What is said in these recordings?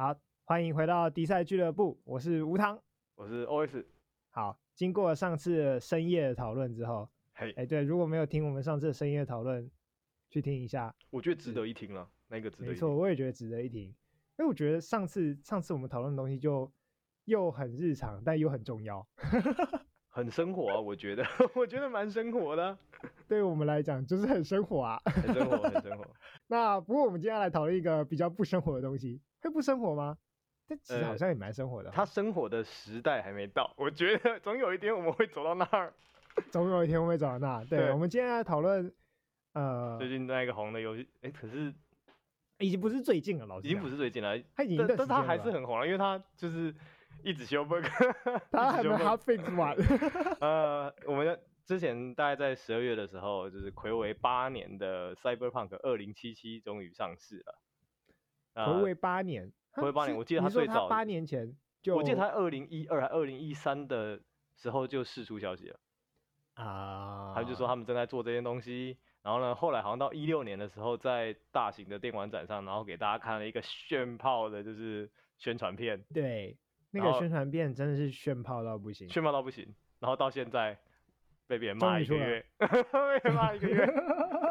好，欢迎回到迪赛俱乐部，我是吴汤，我是 OS。好，经过上次深夜的讨论之后，嘿，哎，对，如果没有听我们上次深夜讨论，去听一下，我觉得值得一听了，那个值得一听。没错，我也觉得值得一听，因为我觉得上次上次我们讨论的东西就又很日常，但又很重要，很生活啊，我觉得，我觉得蛮生活的，对于我们来讲就是很生活啊，很生活，很生活。那不过我们接下来讨论一个比较不生活的东西。会不生活吗？但其实好像也蛮生活的。他生活的时代还没到，我觉得总有一天我们会走到那儿。总有一天我们会走到那儿。对，对我们今天来讨论，呃，最近那个红的游戏，哎，可是已经不是最近了，老师。已经不是最近了，他已经，但是他还是很红了，因为他就是一直修 bug，他还没 fix 完。呃，我们之前大概在十二月的时候，就是魁违八年的 Cyberpunk 二零七七终于上市了。回味八年，回味八年，我记得他最早八年前就，我记得他二零一二还二零一三的时候就释出消息了啊，他就说他们正在做这件东西，然后呢，后来好像到一六年的时候，在大型的电玩展上，然后给大家看了一个炫炮的，就是宣传片，对，那个宣传片真的是炫炮到不行，炫炮到不行，然后到现在被别人骂一个月，被人骂一个月，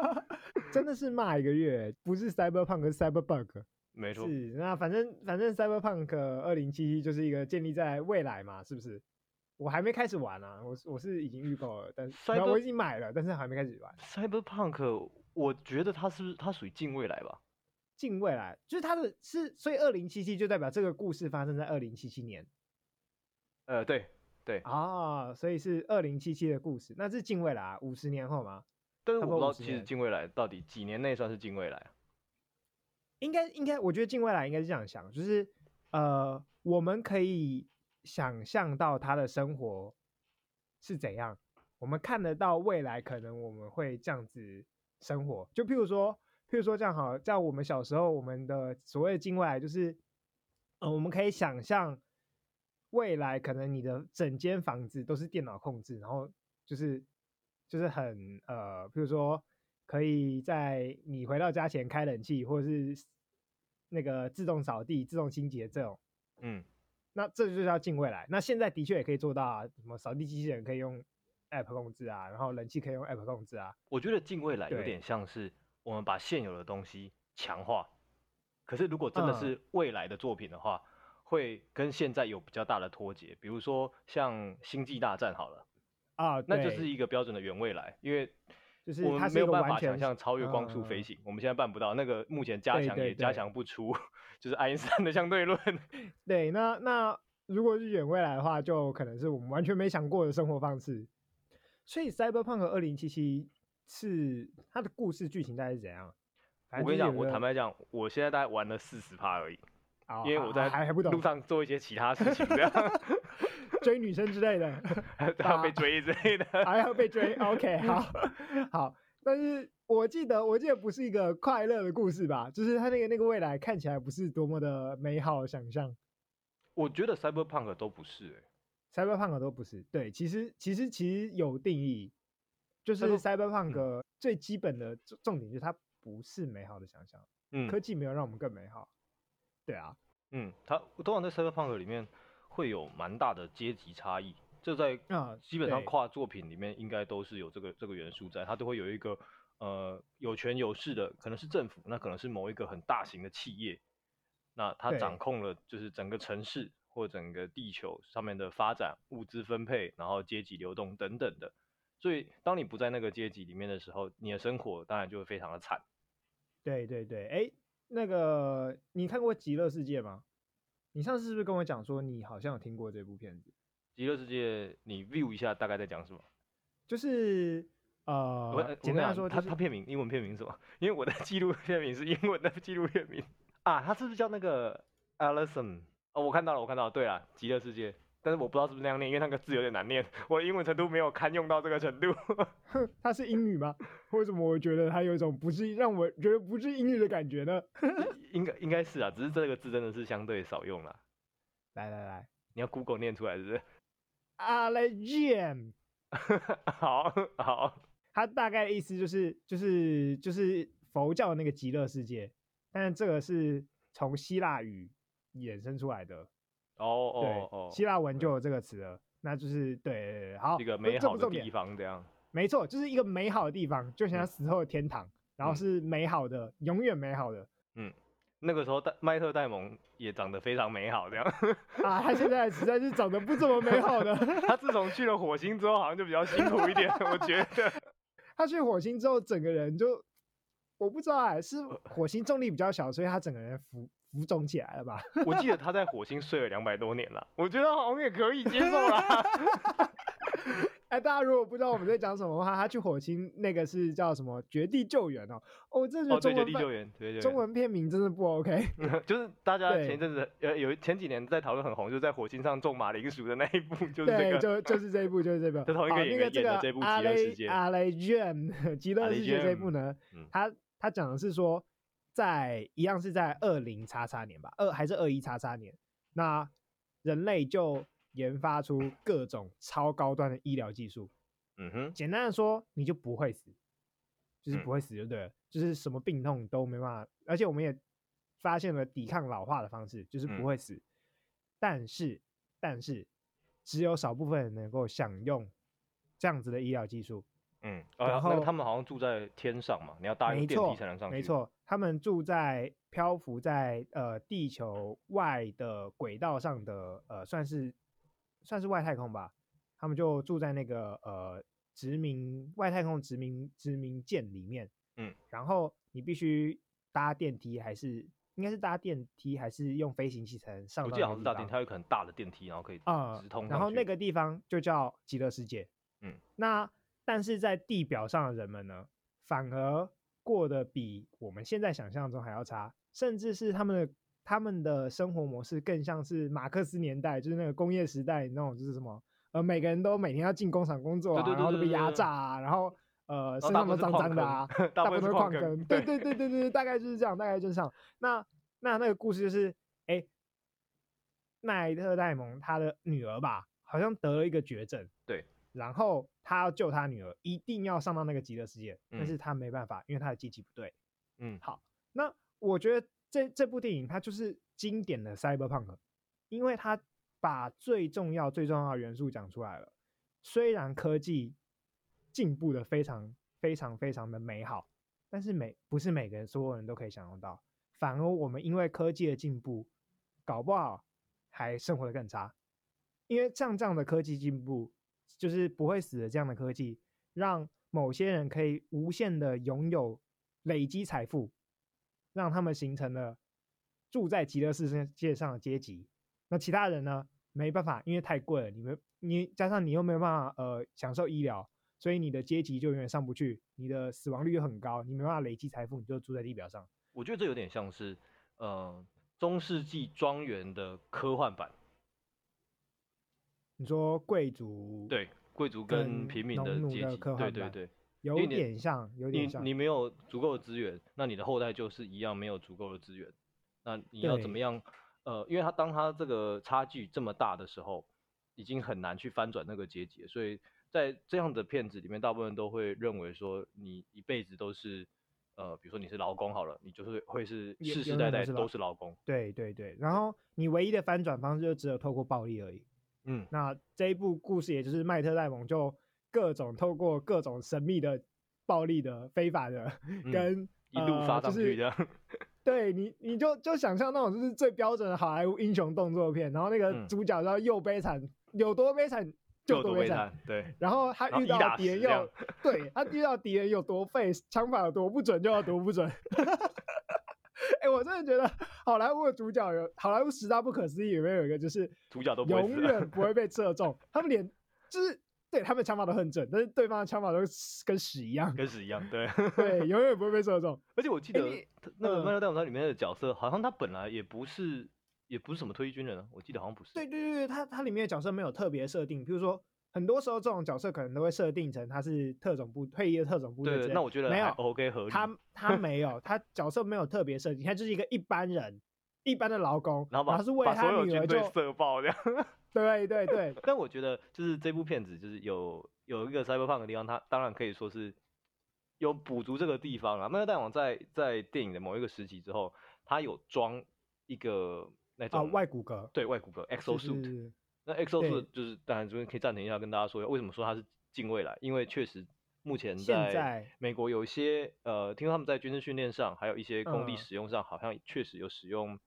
真的是骂一个月，不是 Cyberpunk，是 Cyberbug。没错，是那反正反正 Cyberpunk 2077就是一个建立在未来嘛，是不是？我还没开始玩啊，我我是已经预购了，但是.我已经买了，但是还没开始玩。Cyberpunk 我觉得它是不是它属于近未来吧？近未来就是它的是，所以二零七七就代表这个故事发生在二零七七年。呃，对对啊，所以是二零七七的故事，那是近未来啊，五十年后吗？但是我不知道其实近未来到底几年内算是近未来啊？应该应该，我觉得近未来应该是这样想，就是呃，我们可以想象到他的生活是怎样，我们看得到未来可能我们会这样子生活。就譬如说，譬如说这样好，在我们小时候，我们的所谓的近未来就是，呃，我们可以想象未来可能你的整间房子都是电脑控制，然后就是就是很呃，譬如说。可以在你回到家前开冷气，或者是那个自动扫地、自动清洁这种，嗯，那这就是要近未来。那现在的确也可以做到啊，什么扫地机器人可以用 App 控制啊，然后冷气可以用 App 控制啊。我觉得近未来有点像是我们把现有的东西强化，可是如果真的是未来的作品的话，嗯，会跟现在有比较大的脱节。比如说像星际大战好了啊，那就是一个标准的远未来，因为。就是我们没有办法想象超越光速飞行，嗯，我们现在办不到。那个目前加强也加强不出，就是爱因斯坦的相对论。对，那那如果是远未来的话，就可能是我们完全没想过的生活方式。所以，Cyberpunk 二零七七是它的故事剧情大概是怎样？我跟你讲，我坦白讲，我现在大概玩了四十趴而已，哦，因为我在还还不懂路上做一些其他事情，这样。追女生之类的，还要被追之类的，还要被追。OK，好，好。但是我记得，我记得不是一个快乐的故事吧？就是他那个那个未来看起来不是多么的美好的想象。我觉得 Cyberpunk 都不是、欸、Cyberpunk 都不是。对，其实其实其实有定义，就是 Cyberpunk 最基本的重重点就是它不是美好的想象。嗯，科技没有让我们更美好。对啊，嗯，它通常在 Cyberpunk 里面。会有蛮大的阶级差异，这在基本上跨作品里面应该都是有这个这个元素在，它都会有一个呃有权有势的，可能是政府，那可能是某一个很大型的企业，那它掌控了就是整个城市或整个地球上面的发展、物资分配，然后阶级流动等等的。所以当你不在那个阶级里面的时候，你的生活当然就会非常的惨。对对对，哎，那个你看过《极乐世界》吗？你上次是不是跟我讲说你好像有听过这部片子？极乐世界，你 view 一下大概在讲什么？就是呃，我简单来说，它它片名英文片名是什么？因为我的纪录片名是英文的纪录片名啊，它是不是叫那个 Alison？哦，我看到了，我看到了，对了，极乐世界。但是我不知道是不是那样念，因为那个字有点难念，我的英文程度没有堪用到这个程度。它是英语吗？为什么我觉得它有一种不是让我觉得不是英语的感觉呢？应该应该是啊，只是这个字真的是相对少用了。来来来，你要 Google 念出来是不是？Allegiant，好好，它大概的意思就是就是就是佛教的那个极乐世界，但是这个是从希腊语衍生出来的。哦哦哦，希腊文就有这个词了，那就是对，好，一个美好的地方，这样。没错，就是一个美好的地方，就像死后的天堂，嗯、然后是美好的，嗯、永远美好的。嗯，那个时候戴麦特戴蒙也长得非常美好，这样。啊，他现在实在是长得不怎么美好的。他自从去了火星之后，好像就比较辛苦一点，我觉得。他去火星之后，整个人就，我不知道哎，是火星重力比较小，所以他整个人浮浮肿起来了吧？我记得他在火星睡了两百多年了，我觉得好像也可以接受啦。哎，大家如果不知道我们在讲什么的话，他去火星那个是叫什么《绝地救援》哦。哦，这是中文。绝地救援，对对。中文片名真的不 OK。就是大家前一阵子呃有前几年在讨论很红，就是在火星上种马铃薯的那一部，就是这个。对，就就是这一部，就是这部。就同一个演员演的这部《极乐世界》。阿雷 Jam 极乐世界这一部呢，他他讲的是说，在一样是在二零叉叉年吧，二还是二一叉叉年，那人类就。研发出各种超高端的医疗技术，嗯哼，简单的说，你就不会死，就是不会死就对了，嗯、就是什么病痛都没办法，而且我们也发现了抵抗老化的方式，就是不会死。嗯、但是，但是，只有少部分人能够享用这样子的医疗技术，嗯，然后、啊那个、他们好像住在天上嘛，你要搭电梯才能上去，没错，他们住在漂浮在呃地球外的轨道上的呃，算是。算是外太空吧，他们就住在那个呃殖民外太空殖民殖民舰里面，嗯，然后你必须搭电梯，还是应该是搭电梯，还是用飞行器才能上到？我记得好像是搭电梯，它有可能大的电梯，然后可以直通、呃。然后那个地方就叫极乐世界，嗯，那但是在地表上的人们呢，反而过得比我们现在想象中还要差，甚至是他们的。他们的生活模式更像是马克思年代，就是那个工业时代那种，就是什么呃，每个人都每天要进工厂工作啊，然后都被压榨啊，然后呃，身上都脏脏的啊，大部分都是矿坑，对对对对对，大概就是这样，大概就是这样。那那那个故事就是，哎，奈特戴蒙他的女儿吧，好像得了一个绝症，对，然后他要救他女儿，一定要上到那个极乐世界，但是他没办法，因为他的机器不对。嗯，好，那我觉得。这这部电影它就是经典的 cyberpunk，因为它把最重要最重要的元素讲出来了。虽然科技进步的非常非常非常的美好，但是每不是每个人所有人都可以享用到，反而我们因为科技的进步，搞不好还生活的更差。因为像这样的科技进步，就是不会死的这样的科技，让某些人可以无限的拥有累积财富。让他们形成了住在极乐世界上的阶级，那其他人呢？没办法，因为太贵了。你们你加上你又没有办法呃享受医疗，所以你的阶级就永远上不去，你的死亡率又很高，你没办法累积财富，你就住在地表上。我觉得这有点像是呃中世纪庄园的科幻版。你说贵族对贵族跟平民的阶级，对对对。有点像，有点像。你你没有足够的资源，那你的后代就是一样没有足够的资源。那你要怎么样？呃，因为他当他这个差距这么大的时候，已经很难去翻转那个阶级。所以在这样的片子里面，大部分都会认为说，你一辈子都是呃，比如说你是劳工好了，你就是会是世世代代都是劳工。对对对。然后你唯一的翻转方式就只有透过暴力而已。嗯。那这一部故事，也就是麦特戴蒙就。各种透过各种神秘的、暴力的、非法的，跟、嗯、一路发上去的，对你，你就就想象那种就是最标准的好莱坞英雄动作片，然后那个主角然后又悲惨，嗯、有多悲惨就多悲惨，对。然后他遇到敌人又，对他遇到敌人有多废，枪法有多不准就要多不准。我真的觉得好莱坞的主角有好莱坞十大不可思议里面有一个就是主角都永远不会被射中，他们连就是。对，他们枪法都很准，但是对方的枪法都跟屎一样，跟屎一样，对，对，永远不会被射中。而且我记得那个《麦特戴蒙》里面的角色，好像他本来也不是，也不是什么退役军人啊，我记得好像不是。对对对，他他里面的角色没有特别设定，比如说很多时候这种角色可能都会设定成他是特种部退役的特种部队。对，那我觉得没有 OK 合理。他他没有，他角色没有特别设定，他就是一个一般人，一般的劳工，然后把然后是为他女儿就 射爆这样。对 对对，但我觉得就是这部片子就是有有一个 cyberpunk 的地方，它当然可以说是有补足这个地方啊。麦特戴蒙在在电影的某一个时期之后，他有装一个那种、啊、外骨骼，对外骨骼 exosuit。那 exosuit 就是当然这边可以暂停一下，跟大家说一下为什么说它是近未来，因为确实目前在美国有一些呃，听说他们在军事训练上，还有一些工地使用上，嗯、好像确实有使用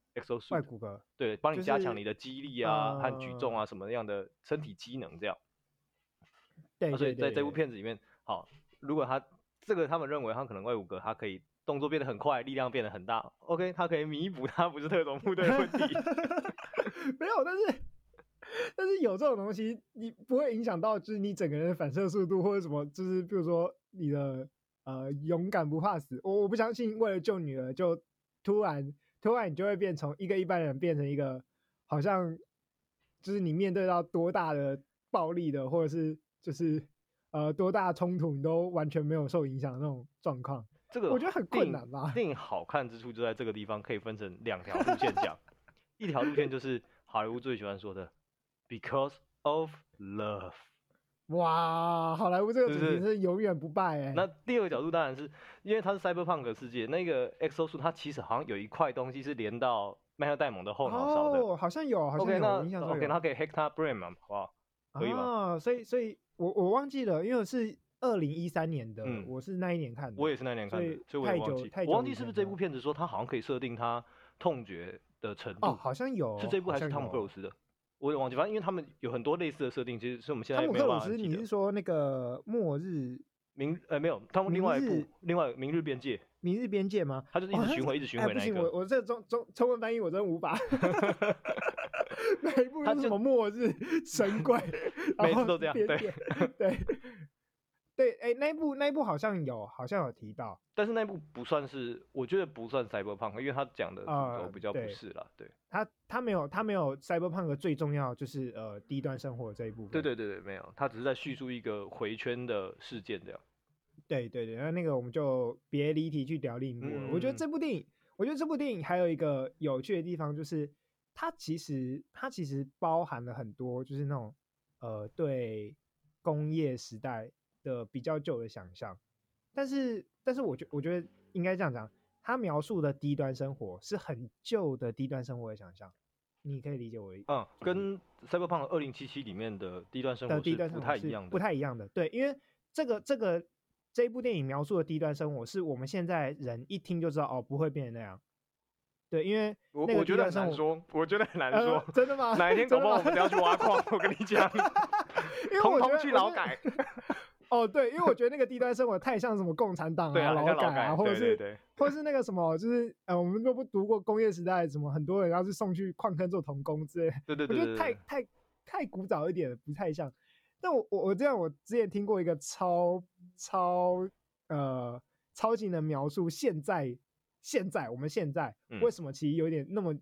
骨骼，对，帮你加强你的肌力啊、就是、和举重啊什么样的身体机能这样。对，对，对，对，所以在这部片子里面，好，如果他这个他们认为他可能外骨骼，他可以动作变得很快，力量变得很大，OK，他可以弥补他不是特种部队的问题。没有，但是但是有这种东西，你不会影响到就是你整个人的反射速度或者什么，就是比如说你的呃勇敢不怕死，我我不相信为了救女儿就突然突然你就会变从一个一般人变成一个好像就是你面对到多大的暴力的或者是。就是，呃，多大冲突你都完全没有受影响的那种状况，这个我觉得很困难吧。电影好看之处就在这个地方，可以分成两条路线讲。一条路线就是好莱坞最喜欢说的，because of love。哇，好莱坞这个主题是永远不败哎、欸。那第二个角度当然是因为它是 cyberpunk 世界，那个 exosuit 它其实好像有一块东西是连到迈特戴蒙的后脑勺的。哦，好像有，好像有。OK，那 OK，它可以 hack 他 brain 嘛，好不好？可以吗？哦，所以，所以。我我忘记了，因为是二零一三年的，嗯，我是那一年看的。我也是那一年看的，所以我也忘记。我忘记是不是这部片子说他好像可以设定他痛觉的程度。哦，好像有。是这部还是汤姆克鲁斯的？我也忘记，反正因为他们有很多类似的设定，其实是我们现在没有办法记得。汤姆克鲁斯，你是说那个末日明？呃，没有，他们另外一部，另外明日边界。明日边界吗？他就是一直循环，一直循环那个。不行，我我这中中中文翻译我真的无法。那一部是什么末日神鬼？每次都这样，对对对，哎、欸，那一部那一部好像有，好像有提到，但是那一部不算是，我觉得不算 cyberpunk，因为他讲的都比较不是啦，呃、对，对他他没有他没有 cyberpunk 最重要就是呃低端生活这一部分，对对对对，没有，他只是在叙述一个回圈的事件这样。对对对，那那个我们就别离题去聊另一部了。嗯、我觉得这部电影，我觉得这部电影还有一个有趣的地方，就是它其实它其实包含了很多，就是那种呃对工业时代的比较旧的想象。但是但是我觉我觉得应该这样讲，他描述的低端生活是很旧的低端生活的想象。你可以理解我的意思。嗯，跟 Cyberpunk 二零七七里面的低端生活是不太一样的，不太一样的。对，因为这个这个。这一部电影描述的低端生活，是我们现在人一听就知道哦，不会变成那样。对，因为我我觉得很难说，我觉得很难说。呃、真的吗？哪一天 搞不好我们要去挖矿，我跟你讲。通通去劳改。哦，对，因为我觉得那个低端生活太像什么共产党啊、劳改啊，或者是对对对 或者是那个什么，就是呃，我们都不读过工业时代，什么很多人要是送去矿坑做童工之类。对对对，对。我觉得太太太古早一点，不太像。但我我我这样，我之前听过一个超超呃超级能描述现在现在我们现在为什么其实有点那么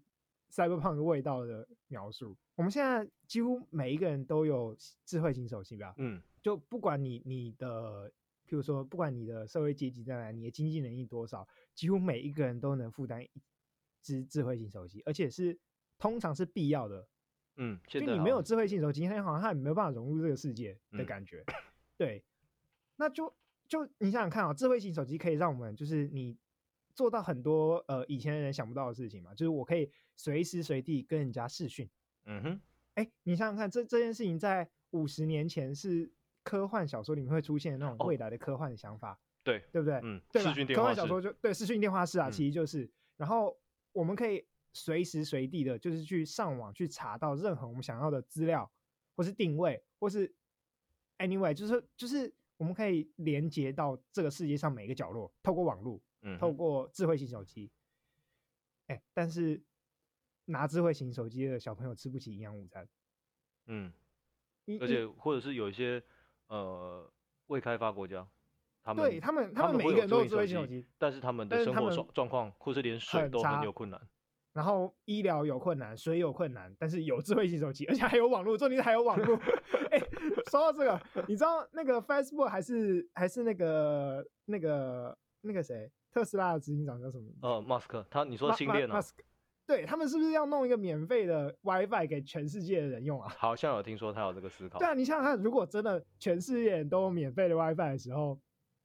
cyberpunk 的味道的描述。嗯、我们现在几乎每一个人都有智慧型手机吧？嗯，就不管你你的，譬如说不管你的社会阶级在哪，你的经济能力多少，几乎每一个人都能负担一支智慧型手机，而且是通常是必要的。嗯，就你没有智慧型手机，好像他也没有办法融入这个世界的感觉。嗯、对，那就就你想想看啊、喔，智慧型手机可以让我们就是你做到很多呃以前的人想不到的事情嘛，就是我可以随时随地跟人家视讯。嗯哼，哎、欸，你想想看，这这件事情在五十年前是科幻小说里面会出现的那种未来的科幻的想法，对、哦、对不对？嗯，对吧？科幻小说就对视讯电话室啊，嗯、其实就是，然后我们可以。随时随地的，就是去上网去查到任何我们想要的资料，或是定位，或是 anyway，就是就是我们可以连接到这个世界上每一个角落，透过网络，嗯，透过智慧型手机。哎、欸，但是拿智慧型手机的小朋友吃不起营养午餐。嗯，而且或者是有一些呃未开发国家，他们对他们他们每一个人都有智慧型手机，但是他们的生活状状况或是连水都很有困难。然后医疗有困难，水有困难，但是有智慧型手机，而且还有网络，重点是还有网络。哎、欸，说到这个，你知道那个 Facebook 还是还是那个那个那个谁，特斯拉的执行长叫什么？呃，马斯克，他你说星链啊？对，他们是不是要弄一个免费的 WiFi 给全世界的人用啊？好像有听说他有这个思考。对啊，你想想看，如果真的全世界人都有免费的 WiFi 的时候，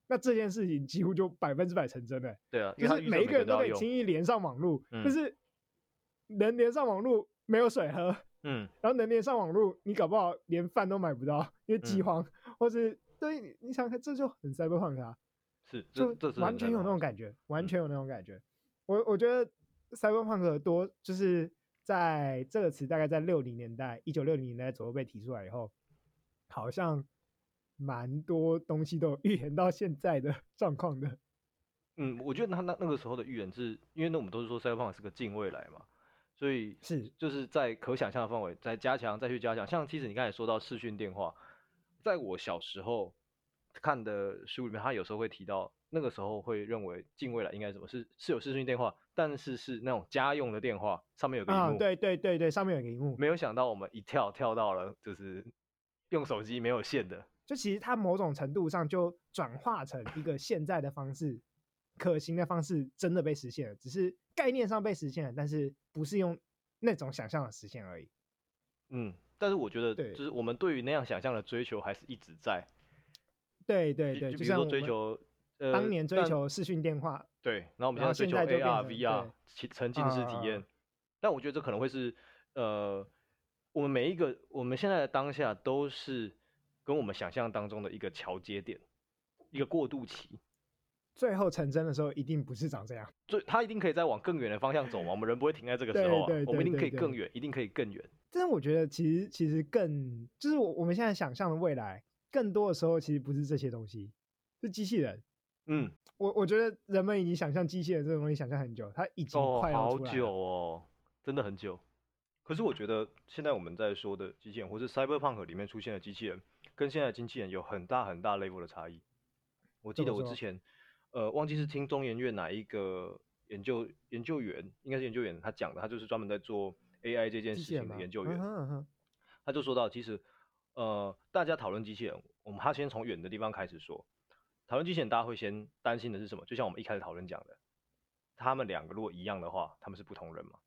那这件事情几乎就百分之百成真了。对啊，就是每一个人都可以轻易连上网络，就、嗯、是。能连上网络没有水喝，嗯，然后能连上网络，你搞不好连饭都买不到，因为饥荒，嗯、或是对，你想看这就很 cyberpunk 啊，是，就完全有那种感觉，完全有那种感觉。我我觉得 cyberpunk 多就是在这个词大概在六零年代，一九六零年代左右被提出来以后，好像蛮多东西都有预言到现在的 状况的。嗯，我觉得他那那个时候的预言是，因为那我们都是说 cyberpunk 是个近未来嘛，所以是就是在可想象的范围再加强，再去加强。像其实你刚才说到视讯电话，在我小时候看的书里面，他有时候会提到。那个时候会认为近未来应该什么是是有视讯电话，但是是那种家用的电话，上面有个萤幕。啊，对对对对，上面有个萤幕。没有想到我们一跳跳到了就是用手机没有线的，就其实它某种程度上就转化成一个现在的方式，可行的方式真的被实现了，只是概念上被实现了，但是不是用那种想象的实现而已。嗯，但是我觉得就是我们对于那样想象的追求还是一直在。对对对，就比如说追求。呃，当年追求视讯电话，对，然后我们现在追求 AR、VR 沉浸式体验，啊，但我觉得这可能会是，呃，我们每一个我们现在的当下都是跟我们想象当中的一个桥接点，一个过渡期，最后成真的时候一定不是长这样，所以它一定可以再往更远的方向走嘛，我们人不会停在这个时候，啊，我们一定可以更远，一定可以更远。但是我觉得其实其实更就是我我们现在想象的未来，更多的时候其实不是这些东西，是机器人。嗯，我我觉得人们已经想象机器人这种东西想象很久，它已经快要出来了。哦，好久哦，真的很久。可是我觉得现在我们在说的机器人，或是 Cyberpunk 里面出现的机器人，跟现在的机器人有很大很大 level 的差异。我记得我之前，呃，忘记是听中研院哪一个研究研究员，应该是研究员，他讲的，他就是专门在做 AI 这件事情的研究员。他就说到，其实，呃，大家讨论机器人，我们他先从远的地方开始说。讨论机器人，大家会先担心的是什么？就像我们一开始讨论讲的，他们两个如果一样的话，他们是不同人嘛，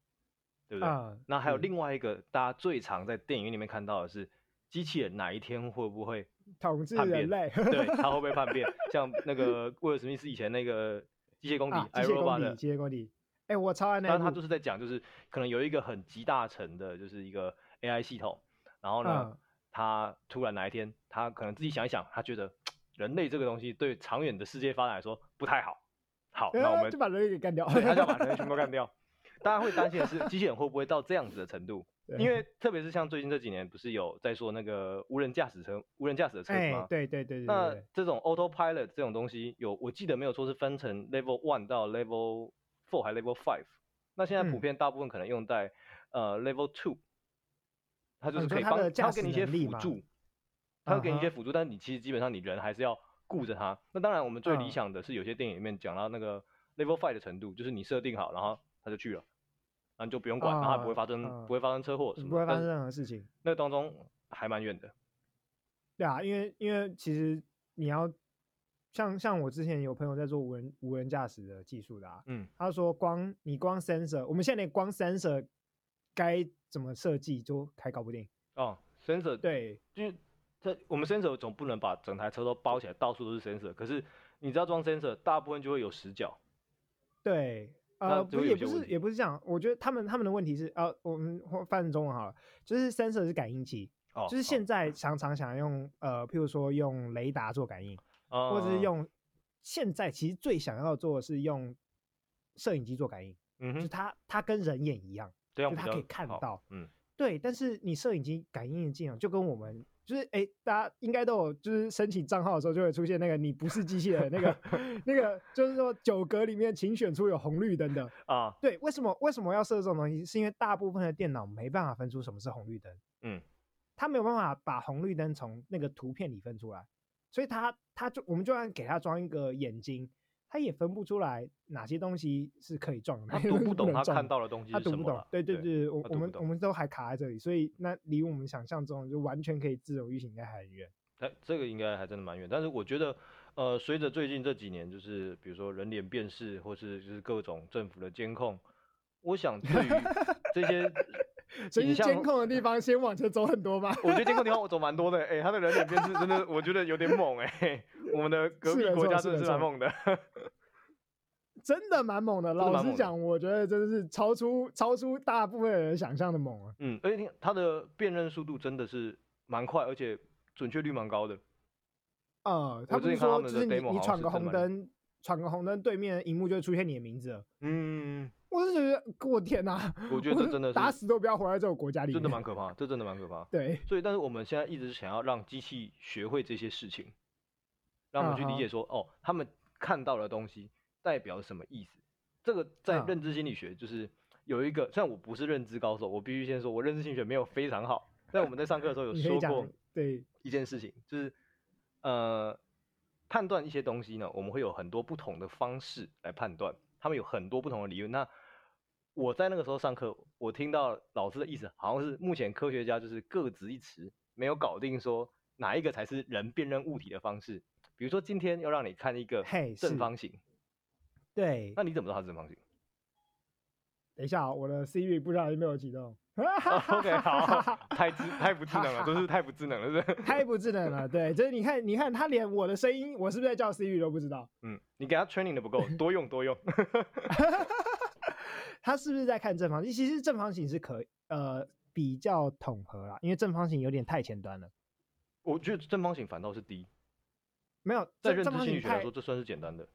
对不对？啊、那还有另外一个，大家最常在电影院里面看到的是，机器人哪一天会不会统治人类？对，他会不会叛变？像那个 威尔史密斯以前那个机械公敌，机械公敌，机械公敌。哎、欸，我超爱那个。但他就是在讲，就是可能有一个很集大成的，就是一个 AI 系统，然后呢，啊、他突然哪一天，他可能自己想一想，他觉得。人类这个东西对长远的世界发展来说不太好。好，那我们就把人类给干掉。对，他就要把人类全部干 掉。大家会担心的是，机器人会不会到这样子的程度？因为特别是像最近这几年，不是有在说那个无人驾驶车、无人驾驶的车子吗？对对对对。那这种 autopilot 这种东西，有我记得没有说是分成 level one 到 level four 还是 level five？那现在普遍大部分可能用在、嗯、呃 level two，它就是可以帮它给你一些辅助。他会给你一些辅助，uh. 但是你其实基本上你人还是要顾着他。那当然，我们最理想的是有些电影里面讲到那个 level five 的程度，就是你设定好，然后他就去了，然后你就不用管，uh. 然后它不会发生、uh. 不会发生车祸什么，不会发生任何事情。那个当中还蛮远的。对啊，因为因为其实你要像像我之前有朋友在做无人无人驾驶的技术的啊，嗯，他说光你光 sensor，我们现在连光 sensor 该怎么设计都还搞不定。哦，sensor 对，就。这我们 sensor 总不能把整台车都包起来，到处都是 sensor。可是你知道装 sensor，大部分就会有死角。对，呃，不也不是也不是这样。我觉得他们他们的问题是，呃，我们翻成中文好了，就是 sensor 是感应器，哦，就是现在常常想用、哦、呃，譬如说用雷达做感应，哦、或者是用现在其实最想要做的是用摄影机做感应，嗯，就是它它跟人眼一样，对，就它可以看到，嗯，对。但是你摄影机感应的技能就跟我们。就是哎、欸，大家应该都有，就是申请账号的时候就会出现那个你不是机器人那个 那个，就是说九格里面请选出有红绿灯的啊。对，为什么为什么要设这种东西？是因为大部分的电脑没办法分出什么是红绿灯。嗯，他没有办法把红绿灯从那个图片里分出来，所以它它就我们就算给它装一个眼睛。他也分不出来哪些东西是可以撞的，他 读不懂他看到的东西他读不懂。对对对，对我我们我们都还卡在这里，所以那离我们想象中就完全可以自由运行应该还很远。哎，这个应该还真的蛮远。但是我觉得，呃，随着最近这几年，就是比如说人脸辨识，或是就是各种政府的监控，我想对于这些，所以监控的地方先往前走很多吧。我觉得监控地方我走蛮多的，哎，他的人脸辨识真的我觉得有点猛，哎，我们的隔壁国家真的是蛮猛的。真的蛮猛的。老实讲，我觉得真的是超出超出大部分人想象的猛啊。嗯，而且它的辨认速度真的是蛮快，而且准确率蛮高的。呃，他不是说就是你你闯个红灯，闯个红灯，对面荧幕就会出现你的名字了。嗯，我是觉得，我天哪！我觉得这真的是打死都不要活在这种国家里面，真的蛮可怕，这真的蛮可怕。对，所以但是我们现在一直想要让机器学会这些事情，让我们去理解说，哦，他们看到的东西代表什么意思？这个在认知心理学就是有一个，虽然我不是认知高手，我必须先说，我认知心理学没有非常好，但我们在上课的时候有 说过，对一件事情就是。呃，判断一些东西呢，我们会有很多不同的方式来判断，他们有很多不同的理论。那我在那个时候上课，我听到老师的意思，好像是目前科学家就是各执一词，没有搞定说哪一个才是人辨认物体的方式。比如说今天要让你看一个正方形，对，那你怎么知道它是正方形？等一下，我的 Siri 不知道有没有启动。OK，好，太智太不智能了，真是太不智能了，是？太不智能了，对，就是你看，你看他连我的声音，我是不是在叫 Siri 都不知道？嗯，你给他 training 的不够，多用多用。他是不是在看正方形？其实正方形是可呃比较统合啦，因为正方形有点太前端了。我觉得正方形反倒是低，没有在认知心理学来说，这算是简单的。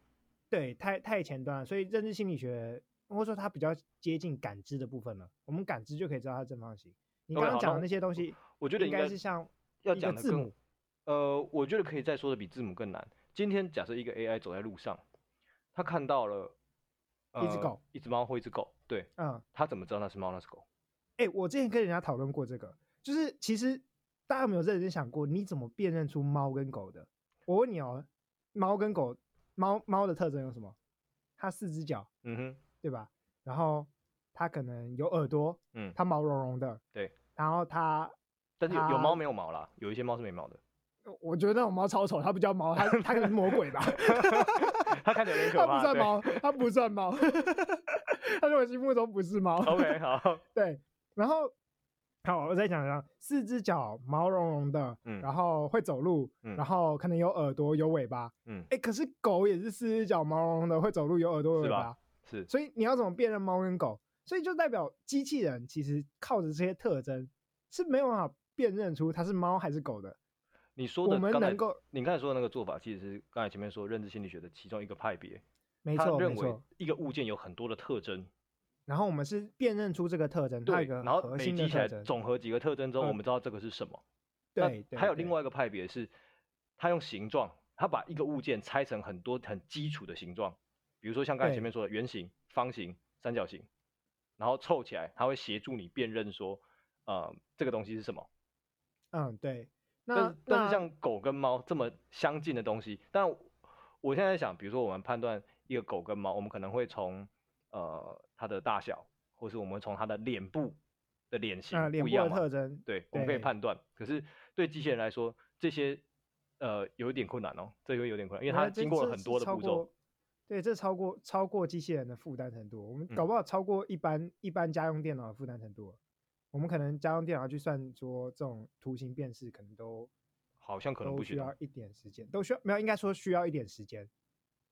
对，太太前端了，所以认知心理学。或者说它比较接近感知的部分了，我们感知就可以知道它正方形。你刚刚讲的那些东西，我觉得应该是像要讲的字母。呃，我觉得可以再说的比字母更难。今天假设一个 AI 走在路上，他看到了、呃、一只狗、一只猫或一只狗，对，嗯，他怎么知道那是猫那是狗？哎、欸，我之前跟人家讨论过这个，就是其实大家有没有认真想过，你怎么辨认出猫跟狗的？我问你哦，猫跟狗，猫猫的特征有什么？它四只脚，嗯哼。对吧？然后它可能有耳朵，嗯，它毛茸茸的，对。然后它，但是有猫没有毛啦，有一些猫是没毛的。我觉得那种猫超丑，它不叫猫，它它可能是魔鬼吧。它看起来有点可怕。它不算猫，它不算猫。它在我心目中不是猫。OK，好。对，然后好，我再讲讲，四只脚，毛茸茸的，嗯，然后会走路，嗯，然后可能有耳朵，有尾巴，嗯，哎，可是狗也是四只脚，毛茸茸的，会走路，有耳朵，有尾巴。是，所以你要怎么辨认猫跟狗？所以就代表机器人其实靠着这些特征是没有办法辨认出它是猫还是狗的。你说的，刚才，你刚才说的那个做法，其实是刚才前面说认知心理学的其中一个派别。没错。认为一个物件有很多的特征，然后我们是辨认出这个特征，对，然后累积起来总和几个特征之后，我们知道这个是什么。对，还有另外一个派别是，他用形状，他把一个物件拆成很多很基础的形状。比如说像刚才前面说的圆形、方形、三角形，然后凑起来，它会协助你辨认说，呃，这个东西是什么。嗯，对。那但是，但是像狗跟猫这么相近的东西，但我现在在想，比如说我们判断一个狗跟猫，我们可能会从呃它的大小，或是我们从它的脸部的脸型不一样嘛，脸部的特征，对，我们可以判断。可是对机器人来说，这些呃有一点困难哦，这个有点困难，因为它经过了很多的步骤。对，这超过超过机器人的负担程度，我们搞不好超过一般、嗯、一般家用电脑的负担程度。我们可能家用电脑去算说这种图形辨识，可能都好像可能不需要一点时间，都需要没有，应该说需要一点时间，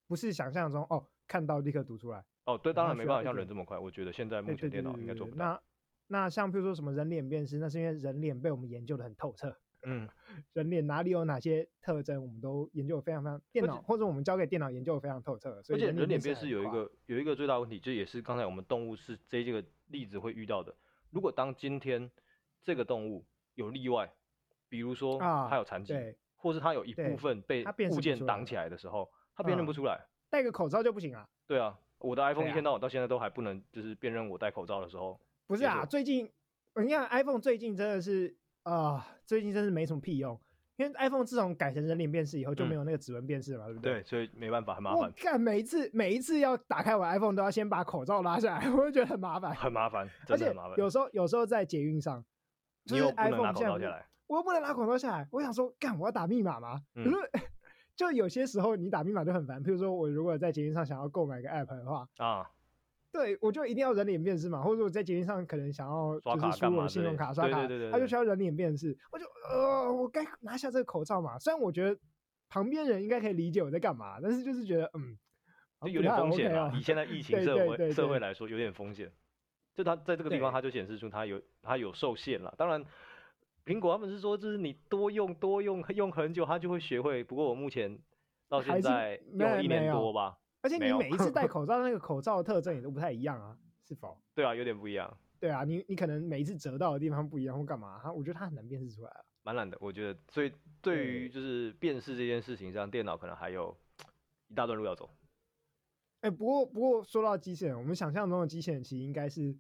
不是想象中哦，看到立刻读出来。哦，对，当然没办法像人这么快。我觉得现在目前电脑应该做不到。那那像比如说什么人脸辨识，那是因为人脸被我们研究的很透彻。嗯，人脸哪里有哪些特征，我们都研究的非常非常，电脑或者我们交给电脑研究的非常透彻。所以人脸辨识有一个有一个最大问题，就也是刚才我们动物是这这个例子会遇到的。如果当今天这个动物有例外，比如说它有残疾，啊、或是它有一部分被物件挡起来的时候，它辨认不出来。戴个口罩就不行啊？对啊，我的 iPhone 一天到晚到现在都还不能就是辨认我戴口罩的时候。不是啊，最近你看 iPhone 最近真的是。啊、呃，最近真是没什么屁用，因为 iPhone 自从改成人脸辨识以后，就没有那个指纹辨识了嘛，嗯、对不对？对，所以没办法，很麻烦。我看每一次每一次要打开我 iPhone 都要先把口罩拉下来，我就觉得很麻烦，很麻烦，真的很麻烦。而且有时候有时候在捷运上，就是 iPhone 下来，我又不能拿口罩下来，我想说，干，我要打密码吗？可是、嗯、就有些时候你打密码就很烦，譬如说我如果在捷运上想要购买一个 app 的话啊。对，我就一定要人脸辨识嘛，或者我在捷运上可能想要就是输入信用卡刷卡，对对对对，他就需要人脸辨识，我就呃，我该拿下这个口罩嘛。虽然我觉得旁边人应该可以理解我在干嘛，但是就是觉得嗯，就有点风险啊。以现在疫情社会社会来说，有点风险。就它在这个地方，它就显示出它有它有受限了。当然，苹果他们是说，就是你多用多用用很久，它就会学会。不过我目前到现在用了一年多吧。而且你每一次戴 口罩，那个口罩的特征也都不太一样啊，是否？对啊，有点不一样。对啊，你你可能每一次折到的地方不一样，或干嘛？它我觉得它很难辨识出来啊。蛮难的，我觉得。所以对于就是辨识这件事情上，电脑可能还有一大段路要走。哎、欸，不过不过说到机器人，我们想象中的机器人其实应该是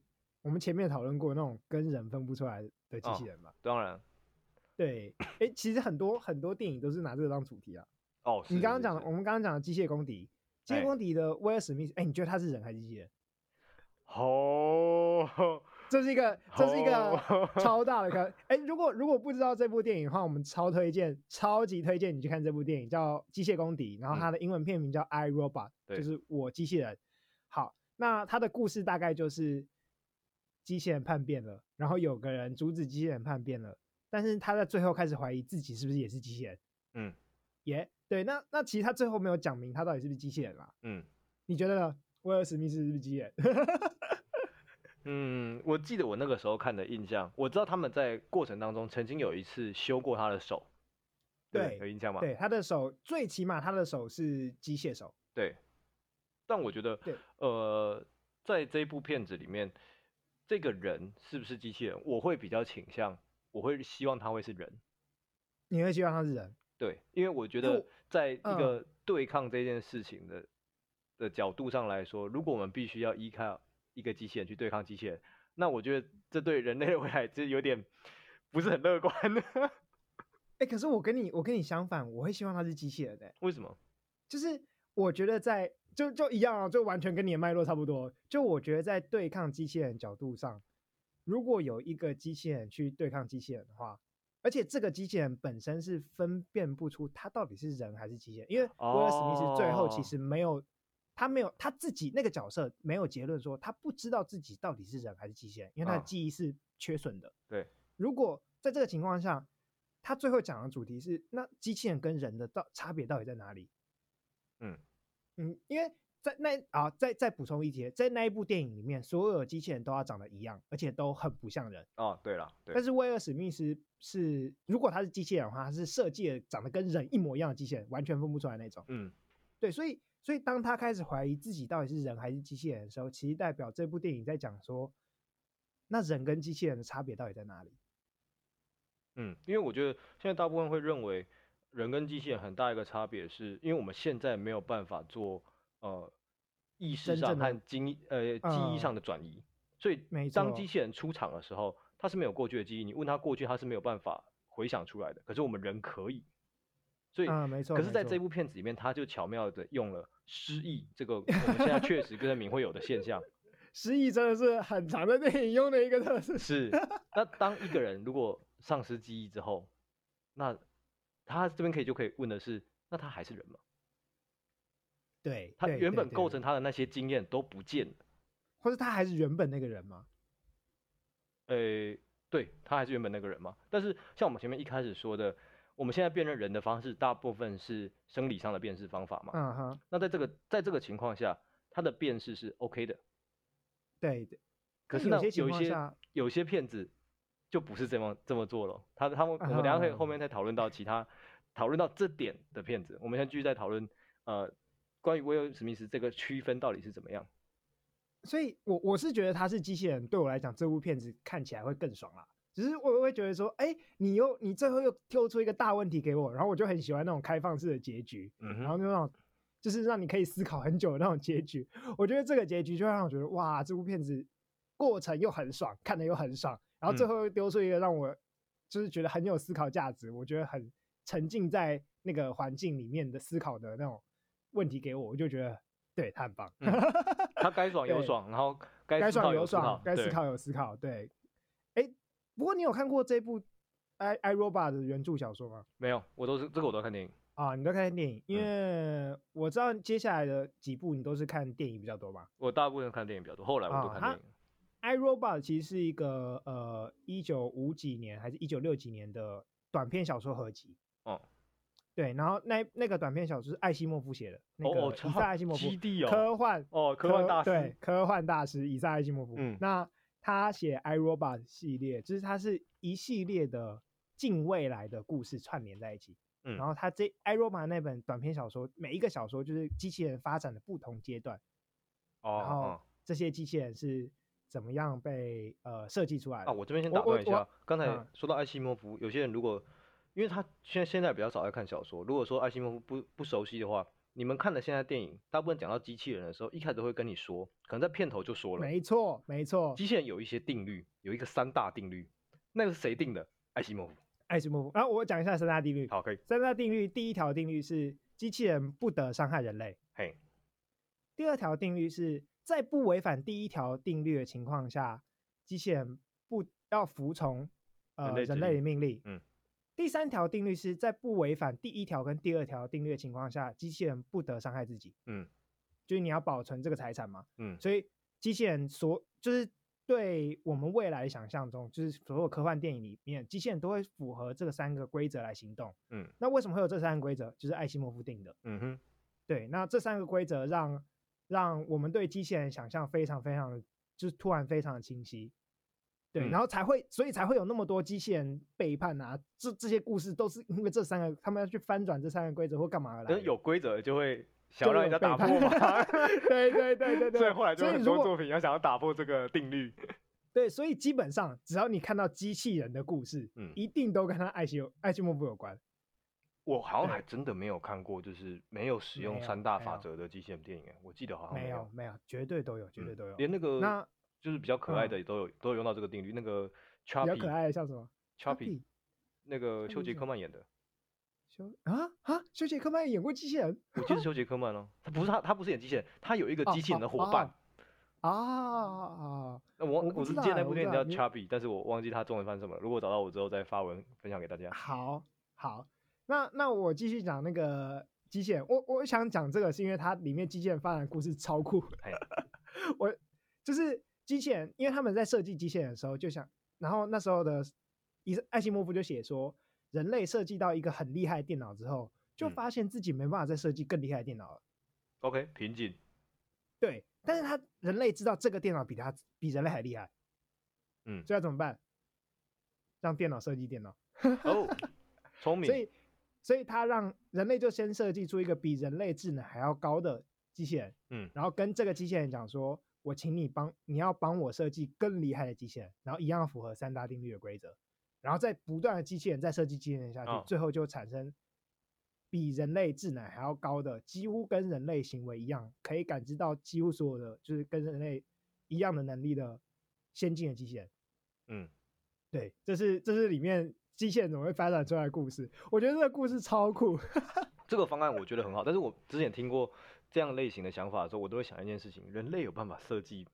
我们前面讨论过那种跟人分不出来的机器人吧？哦、当然。对，哎、欸，其实很多很多电影都是拿这个当主题啊。哦，你刚刚讲的，我们刚刚讲的机械公敌。机械公敌的威尔史密斯，哎、欸，你觉得他是人还是机器人？哦，这是一个，这是一个超大的 坑。哎、欸，如果如果不知道这部电影的话，我们超推荐，超级推荐你去看这部电影，叫《机械公敌》，然后它的英文片名叫《I Robot》，就是我机器人。好，那它的故事大概就是机器人叛变了，然后有个人阻止机器人叛变了，但是他在最后开始怀疑自己是不是也是机器人。嗯，耶。对，那那其实他最后没有讲明他到底是不是机器人啦。嗯，你觉得呢？威尔史密斯是不是机器人？嗯，我记得我那个时候看的印象，我知道他们在过程当中曾经有一次修过他的手。对，对有印象吗？对，他的手最起码他的手是机械手。对，但我觉得，呃，在这一部片子里面，这个人是不是机器人？我会比较倾向，我会希望他会是人。你会希望他是人？对，因为我觉得在一个对抗这件事情的、嗯、的角度上来说，如果我们必须要依靠一个机器人去对抗机器人，那我觉得这对人类的未来其实有点不是很乐观的。哎、欸，可是我跟你我跟你相反，我会希望它是机器人的、欸。为什么？就是我觉得在就就一样啊，就完全跟你的脉络差不多。就我觉得在对抗机器人角度上，如果有一个机器人去对抗机器人的话。而且这个机器人本身是分辨不出它到底是人还是机器人，因为威尔史密斯最后其实没有，他没有他自己那个角色没有结论说他不知道自己到底是人还是机器人，因为他的记忆是缺损的。对，如果在这个情况下，他最后讲的主题是那机器人跟人的到差别到底在哪里？嗯嗯，因为。在那啊，再再补充一节，在那一部电影里面，所有的机器人都要长得一样，而且都很不像人。哦，对了，对。但是威尔史密斯是，如果他是机器人的话，他是设计的长得跟人一模一样的机器人，完全分不出来那种。嗯，对，所以所以当他开始怀疑自己到底是人还是机器人的时候，其实代表这部电影在讲说，那人跟机器人的差别到底在哪里？嗯，因为我觉得现在大部分会认为人跟机器人很大一个差别是，因为我们现在没有办法做。呃，意识上和经呃记忆上的转移，嗯，所以当机器人出场的时候，它是没有过去的记忆，你问他过去，他是没有办法回想出来的。可是我们人可以，所以，啊，没错。可是在这部片子里面，他就巧妙的用了失忆这个我们现在确实跟人民会有的现象。失忆真的是很长的电影用的一个特色。是。那当一个人如果丧失记忆之后，那他这边可以就可以问的是，那他还是人吗？对，他原本构成他的那些经验都不见了，或者他还是原本那个人吗？呃、欸，对，他还是原本那个人吗？但是像我们前面一开始说的，我们现在辨认人的方式，大部分是生理上的辨识方法嘛。嗯哼。那在这个在这个情况下，他的辨识是 OK 的。对对。可是呢，有一些有些骗子就不是这么这么做了。他他们我们等下可以后面再讨论到其他讨论到这点的骗子，我们现在继续再讨论呃。关于威尔史密斯这个区分到底是怎么样？所以我我是觉得他是机器人，对我来讲，这部片子看起来会更爽啦。只是我会觉得说，哎、欸，你又你最后又丢出一个大问题给我，然后我就很喜欢那种开放式的结局，嗯、然后那种就是让你可以思考很久的那种结局。我觉得这个结局就会让我觉得，哇，这部片子过程又很爽，看的又很爽，然后最后又丢出一个让我就是觉得很有思考价值，我觉得很沉浸在那个环境里面的思考的那种。问题给我，我就觉得对他很棒。嗯、他该爽 有爽，然后该爽有爽，该思考有思考。对，哎、欸，不过你有看过这部《I I Robot》的原著小说吗？没有，我都是这个我都看电影啊，你都看电影，因为我知道接下来的几部你都是看电影比较多吧？我大部分看电影比较多，后来我都看电影。啊、I Robot 其实是一个呃一九五几年还是一九六几年的短篇小说合集。哦、嗯，对，然后那那个短篇小说是艾西莫夫写的，那个以萨艾西莫夫，科幻哦，科幻大师，对，科幻大师以萨艾西莫夫。嗯，那他写《I Robot》系列，就是他是一系列的近未来的故事串联在一起。嗯，然后他这《I Robot》那本短篇小说，每一个小说就是机器人发展的不同阶段。哦，然后这些机器人是怎么样被呃设计出来的？啊，我这边先打断一下，刚才说到艾西莫夫，嗯，有些人如果。因为他现现在比较少在看小说。如果说艾西莫夫不不熟悉的话，你们看的现在电影，大部分讲到机器人的时候，一开始都会跟你说，可能在片头就说了。没错，没错。机器人有一些定律，有一个三大定律，那个是谁定的？艾西莫夫。艾西莫夫。然后我讲一下三大定律。好，可以。三大定律，第一条定律是机器人不得伤害人类。嘿。第二条定律是在不违反第一条定律的情况下，机器人不要服从呃人类的命令。嗯。第三条定律是在不违反第一条跟第二条定律的情况下，机器人不得伤害自己。嗯，就是你要保存这个财产嘛。嗯，所以机器人所就是对我们未来想象中，就是所有科幻电影里面，机器人都会符合这个三个规则来行动。嗯，那为什么会有这三个规则？就是艾希莫夫定的。嗯哼，对，那这三个规则让让我们对机器人想象非常非常的，就是突然非常的清晰。对，然后才会，所以才会有那么多机器人背叛啊！这这些故事都是因为这三个，他们要去翻转这三个规则或干嘛而来。有规则就会想要让人家打破嘛。对对对对对。所以后来就很多作品要想要打破这个定律。对，所以基本上只要你看到机器人的故事，嗯，一定都跟他艾西艾西莫夫有关。我好像还真的没有看过，就是没有使用三大法则的机器人电影。我记得好像没有，没有，绝对都有，绝对都有。连那个那。就是比较可爱的也都有、嗯、都有用到这个定律，那个 Chappie 比较可爱的像什么 Chappie 那个休杰克曼演的。休啊啊！休杰克曼演过机器人？我记得是休杰克曼哦，他不是他，他不是演机器人，他有一个机器人的伙伴。啊啊！那我我是记得那部电影叫 Chappie，但是我忘记他中文翻什么了。如果找到我之后再发文分享给大家。好，好，那那我继续讲那个机器人。我我想讲这个是因为它里面机器人发展的故事超酷。我就是。机器人，因为他们在设计机器人的时候就想，然后那时候的伊艾西莫夫就写说，人类设计到一个很厉害的电脑之后，就发现自己没办法再设计更厉害的电脑了。OK，瓶颈。对，但是他人类知道这个电脑比他比人类还厉害，嗯，所以要怎么办？让电脑设计电脑。哦，聪明。所以，所以他让人类就先设计出一个比人类智能还要高的机器人，嗯，然后跟这个机器人讲说。我请你帮，你要帮我设计更厉害的机器人，然后一样符合三大定律的规则，然后再不断的机器人再设计机器人下去，哦，最后就产生比人类智能还要高的，几乎跟人类行为一样，可以感知到几乎所有的就是跟人类一样的能力的先进的机器人。嗯，对，这是这是里面机器人怎么会发展出来的故事，我觉得这个故事超酷。这个方案我觉得很好，但是我之前听过。这样类型的想法的时候，我都会想一件事情：人类有办法设计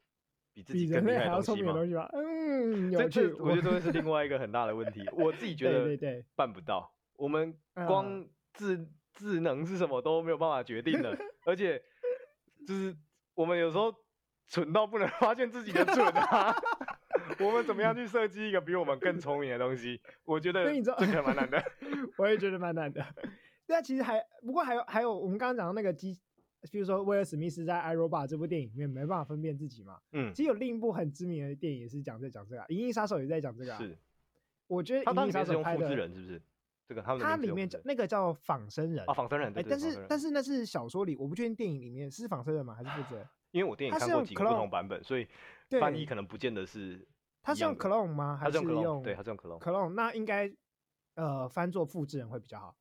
比自己更厉害的东西吗？嗯，有趣。我觉得这会是另外一个很大的问题。我自己 觉得办不到。我们光智、嗯、智能是什么都没有办法决定的，而且就是我们有时候蠢到不能 发现自己的蠢啊。我们怎么样去设计一个比我们更聪明的东西？我觉得这个蛮难的。我也觉得蛮难的。对啊，其实还不过还有还有我们刚刚讲到那个机。比如说，威尔史密斯在《I Robot》这部电影里面没办法分辨自己嘛。嗯，其实有另一部很知名的电影也是讲这讲这个，啊，《银翼杀手》也在讲这个，啊。是，我觉得《银翼杀手》拍的复制人是不是？这个他们它里面叫那个叫仿生人啊，仿生人。对，对，但是但是那是小说里，我不确定电影里面是仿生人吗？还是复制人？因为我电影看过几个不同版本，所以翻译可能不见得是。他是用 clone 吗？还是用？对，他是用 clone。clone 那应该呃翻作复制人会比较好。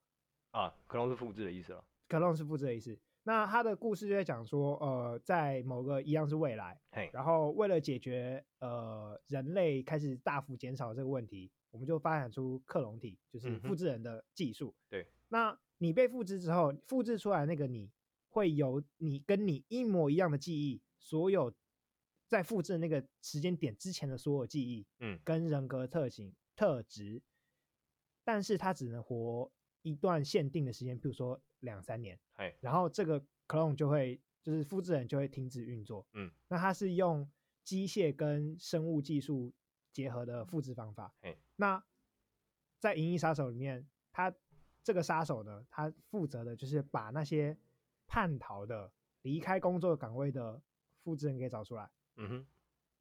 啊，clone 是复制的意思了。clone 是复制的意思。那他的故事就在讲说，呃，在某个一样是未来.然后为了解决呃人类开始大幅减少这个问题，我们就发展出克隆体，就是复制人的技术。对，那你被复制之后，复制出来那个你会有你跟你一模一样的记忆，所有在复制那个时间点之前的所有记忆，嗯，跟人格特性特质，但是他只能活一段限定的时间，比如说。两三年，然后这个 clone 就会就是复制人就会停止运作，嗯，那它是用机械跟生物技术结合的复制方法，嘿，那在《银翼杀手》里面，他这个杀手呢，他负责的就是把那些叛逃的、离开工作岗位的复制人给找出来。嗯哼，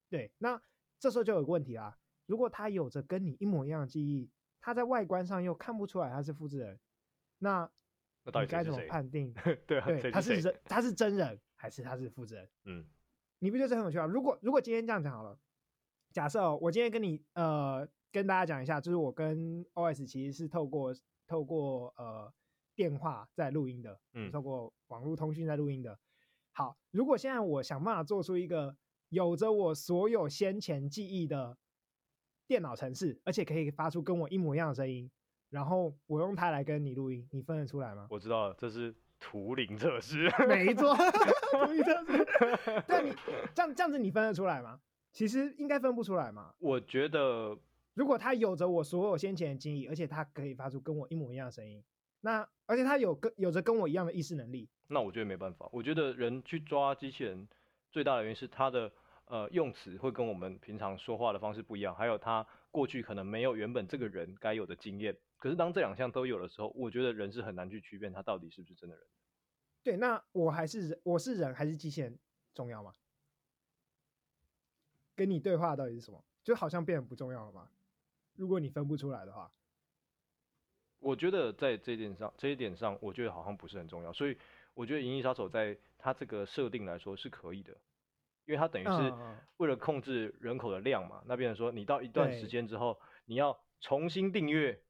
对，那这时候就有个问题啦。如果他有着跟你一模一样的记忆，他在外观上又看不出来他是复制人，那你该怎么判定？对啊，对，他是人，他是真人还是他是复制人？嗯，你不觉得这很有趣吗？如果如果今天这样讲好了，假设我今天跟你呃跟大家讲一下，就是我跟 OS 其实是透过透过呃电话在录音的，嗯，透过网络通讯在录音的。好，如果现在我想办法做出一个有着我所有先前记忆的电脑程式，而且可以发出跟我一模一样的声音，然后我用它来跟你录音，你分得出来吗？我知道了，这是图灵测试。没错，图灵测试。但你这样这样子，你分得出来吗？其实应该分不出来嘛。我觉得，如果他有着我所有先前的记忆，而且他可以发出跟我一模一样的声音，那而且他有跟有着跟我一样的意识能力，那我觉得没办法。我觉得人去抓机器人最大的原因是他的。呃，用词会跟我们平常说话的方式不一样，还有他过去可能没有原本这个人该有的经验。可是当这两项都有的时候，我觉得人是很难去区辨他到底是不是真的人。对，那我还是人，我是人还是机器人重要吗？跟你对话到底是什么？就好像变得不重要了吗？如果你分不出来的话，我觉得在这一点上，这一点上，我觉得好像不是很重要。所以我觉得《银翼杀手》在他这个设定来说是可以的。因为它等于是为了控制人口的量嘛，嗯、那变成说你到一段时间之后，你要重新订阅，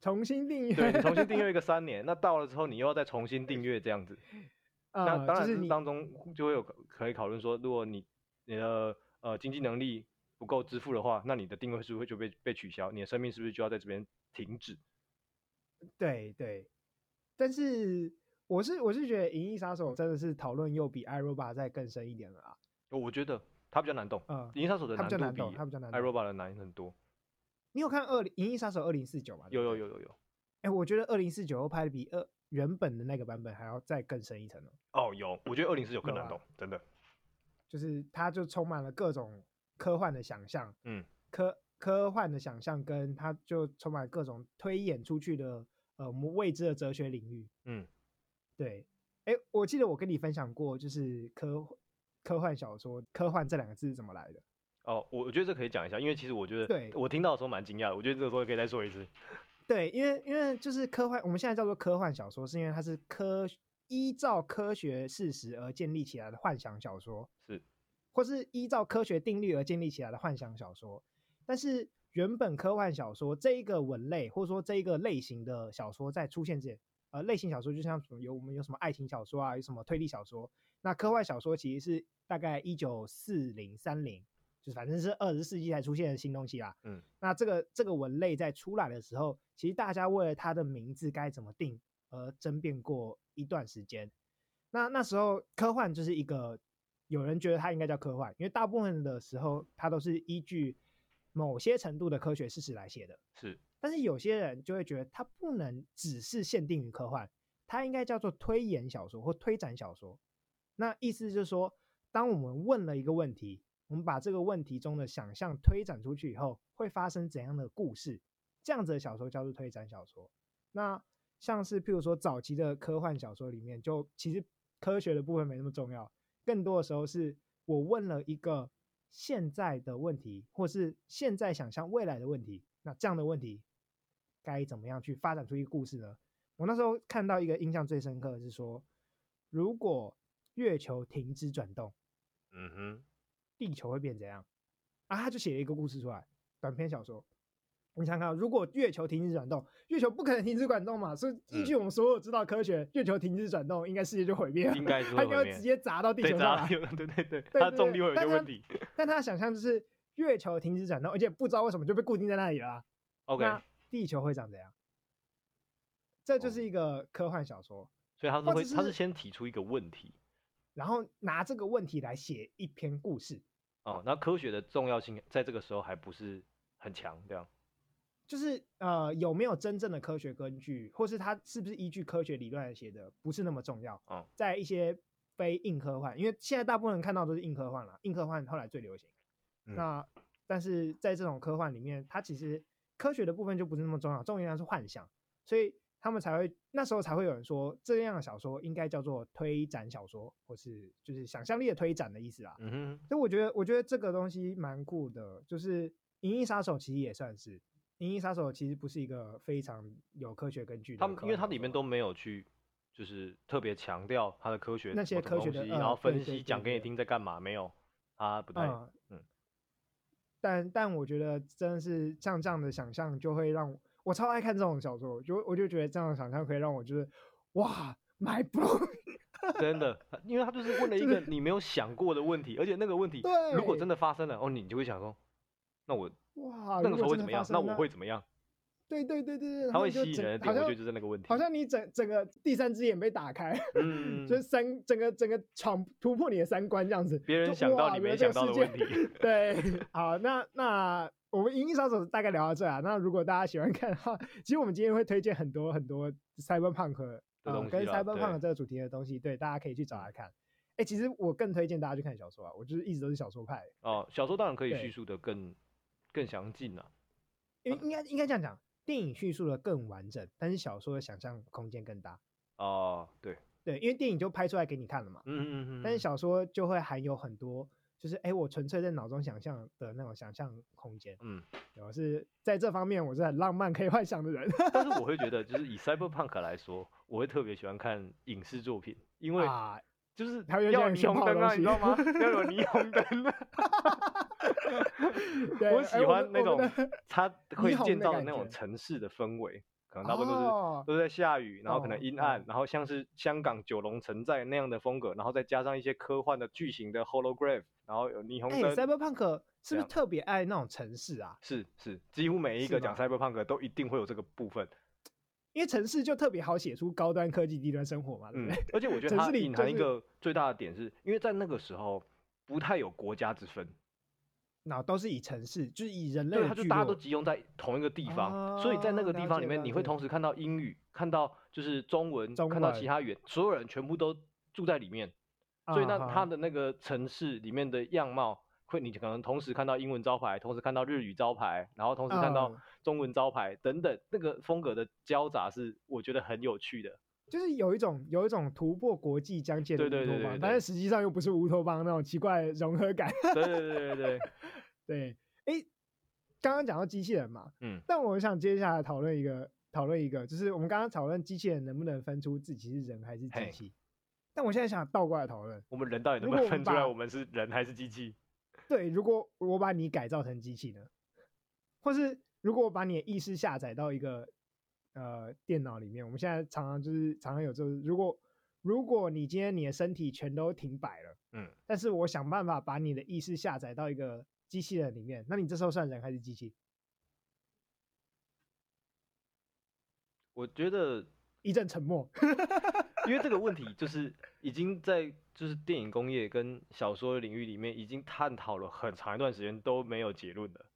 重新订阅，对，你重新订阅一个三年，那到了之后你又要再重新订阅这样子，嗯、那当然是当中就会有可以讨论说，如果你你的呃经济能力不够支付的话，那你的订阅是不是就被被取消？你的生命是不是就要在这边停止？对对，但是我是我是觉得《银翼杀手》真的是讨论又比《iRobot》再更深一点了啊。我觉得它比较难懂，嗯，银翼杀手的难度比 iRobot 的难很多。你有看二零银翼杀手二零四九吗？有有有有有。哎、欸，我觉得二零四九拍的比二原本的那个版本还要再更深一层哦，有，我觉得二零四九更难懂，真的。就是它就充满了各种科幻的想象，嗯，科科幻的想象，跟它就充满各种推演出去的呃我们未知的哲学领域，嗯，对。哎、欸，我记得我跟你分享过，就是科。科幻小说“科幻”这两个字是怎么来的？哦，我我觉得这可以讲一下，因为其实我觉得，对我听到的时候蛮惊讶的。我觉得这个时候可以再说一次。对，因为因为就是科幻，我们现在叫做科幻小说，是因为它是科依照科学事实而建立起来的幻想小说，是，或是依照科学定律而建立起来的幻想小说。但是原本科幻小说这一个文类，或者说这一个类型的小说在出现之前，呃，类型小说就像什么有我们有什么爱情小说啊，有什么推理小说。那科幻小说其实是大概一九四零三零，就反正是二十世纪才出现的新东西啦。嗯，那这个这个文类在出来的时候，其实大家为了它的名字该怎么定而争辩过一段时间。那那时候科幻就是一个，有人觉得它应该叫科幻，因为大部分的时候它都是依据某些程度的科学事实来写的。是，但是有些人就会觉得它不能只是限定于科幻，它应该叫做推演小说或推展小说。那意思就是说，当我们问了一个问题，我们把这个问题中的想象推展出去以后，会发生怎样的故事？这样子的小说叫做推展小说。那像是譬如说早期的科幻小说里面，就其实科学的部分没那么重要，更多的时候是我问了一个现在的问题，或是现在想象未来的问题。那这样的问题该怎么样去发展出一个故事呢？我那时候看到一个印象最深刻的是说，如果月球停止转动，嗯哼，地球会变怎样？啊，他就写了一个故事出来，短篇小说。你想想看，如果月球停止转动，月球不可能停止转动嘛，所以依据我们所有知道科学，嗯、月球停止转动，应该世界就毁灭了，应该 是它应该直接砸到地球上来。对对对，对，它重力会有些问题。但他想象就是月球停止转动，而且不知道为什么就被固定在那里了。OK，那地球会长怎样？这就是一个科幻小说。所以他是会，他是先提出一个问题。然后拿这个问题来写一篇故事哦，那科学的重要性在这个时候还不是很强，这样，就是呃有没有真正的科学根据，或是它是不是依据科学理论来写的，不是那么重要。哦，在一些非硬科幻，因为现在大部分人看到都是硬科幻了，硬科幻后来最流行。嗯、那但是在这种科幻里面，它其实科学的部分就不是那么重要，重要的是幻想。所以他们才会那时候才会有人说这样的小说应该叫做推展小说，或是就是想象力的推展的意思啊。嗯哼，所以我觉得我觉得这个东西蛮酷的，就是《银翼杀手》其实也算是《银翼杀手》其实不是一个非常有科学根据的，他们因为它里面都没有去就是特别强调它的科学那些科学的，然后分析讲给你听在干嘛，没有啊，不太嗯。嗯但但我觉得真的是像这样的想象，就会让我，超爱看这种小说，就我就觉得这样的想象可以让我就是哇，my bro，真的，因为他就是问了一个你没有想过的问题，而且那个问题如果真的发生了，哦，你就会想说，那我哇，那个时候会怎么样？那我会怎么样？对对对对他会吸引人的点，我觉得就是那个问题。好像你整整个第三只眼被打开，嗯，就是三整个整个闯突破你的三观这样子。别人想到你没想到的问题。对，好，那那我们《银翼杀手》大概聊到这啊。那如果大家喜欢看的话，其实我们今天会推荐很多很多 Cyberpunk 的跟 Cyberpunk 这个主题的东西，对，大家可以去找来看。哎，其实我更推荐大家去看小说啊，我就是一直都是小说派。哦，小说当然可以叙述的更更详尽了。应应该应该这样讲。电影叙述的更完整，但是小说的想象空间更大。哦，对对，因为电影就拍出来给你看了嘛。嗯嗯嗯。但是小说就会含有很多，就是哎，我纯粹在脑中想象的那种想象空间。嗯，我是在这方面我是很浪漫可以幻想的人。但是我会觉得，就是以 Cyberpunk 来说，我会特别喜欢看影视作品，因为就是要有霓虹灯啊，你知道吗？要有霓虹灯。我喜欢那种它会建造的那种城市的氛围，可能大部分都是、哦、都是在下雨，然后可能阴暗，哦、然后像是香港九龙城寨那样的风格，然后再加上一些科幻的巨型的 hologram，然后有霓虹灯。Cyberpunk 是不是特别爱那种城市啊？是是，几乎每一个讲 Cyberpunk 都一定会有这个部分，因为城市就特别好写出高端科技低端生活嘛，对不对？而且我觉得 它隐含一个最大的点是，因为在那个时候不太有国家之分。那都是以城市，就是以人类，对，它就大家都集中在同一个地方，啊、所以在那个地方里面，你会同时看到英语，看到就是中文，中文看到其他语言，所有人全部都住在里面，啊、所以那它的那个城市里面的样貌，会你可能同时看到英文招牌，同时看到日语招牌，然后同时看到中文招牌等等，那个风格的交杂是我觉得很有趣的。就是有一种有一种突破国际疆界的乌托邦，但是实际上又不是乌托邦那种奇怪的融合感。对对对对对对。哎，刚刚讲到机器人嘛，嗯，但我想接下来讨论一个讨论一个，就是我们刚刚讨论机器人能不能分出自己是人还是机器，但我现在想倒过来讨论，我们人到底能不能分出来我们是人还是机器？对，如果我把你改造成机器呢？或是如果我把你的意识下载到一个？呃，电脑里面，我们现在常常就是常常有这个，如果如果你今天你的身体全都停摆了，嗯，但是我想办法把你的意识下载到一个机器人里面，那你这时候算人还是机器？我觉得 一阵沉默，因为这个问题就是 已经在就是电影工业跟小说领域里面已经探讨了很长一段时间都没有结论了。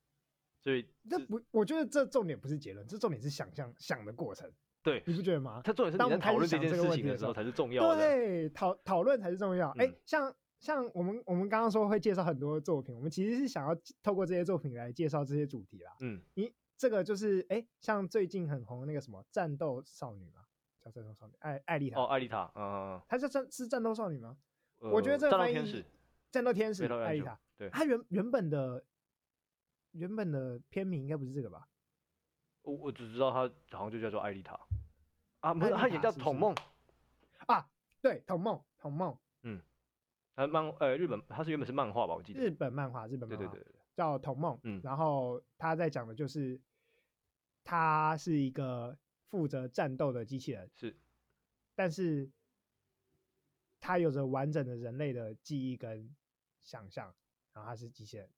所以这不，我觉得这重点不是结论，这重点是想象想的过程。对，你不觉得吗？他重点是你在讨论这件事情的时候才是重要的。对，讨讨论才是重要。哎、像像我们我们刚刚说会介绍很多作品，我们其实是想要透过这些作品来介绍这些主题啦。嗯，你这个就是哎、欸，像最近很红的那个什么战斗少女嘛，叫战斗少女艾艾丽塔。哦，艾丽塔，嗯，她是战是战斗少女吗？呃、我觉得这个翻译战斗天使，战斗天使艾丽塔。对，她原原本的。原本的片名应该不是这个吧？我我只知道他好像就叫做艾丽塔啊，不是，他也叫童梦啊，对，童梦，童梦，嗯，他漫呃日本，他是原本是漫画吧？我记得日本漫画，日本漫画，对对对，叫童梦，嗯，然后他在讲的就是，他是一个负责战斗的机器人，是，但是他有着完整的人类的记忆跟想象，然后他是机器人。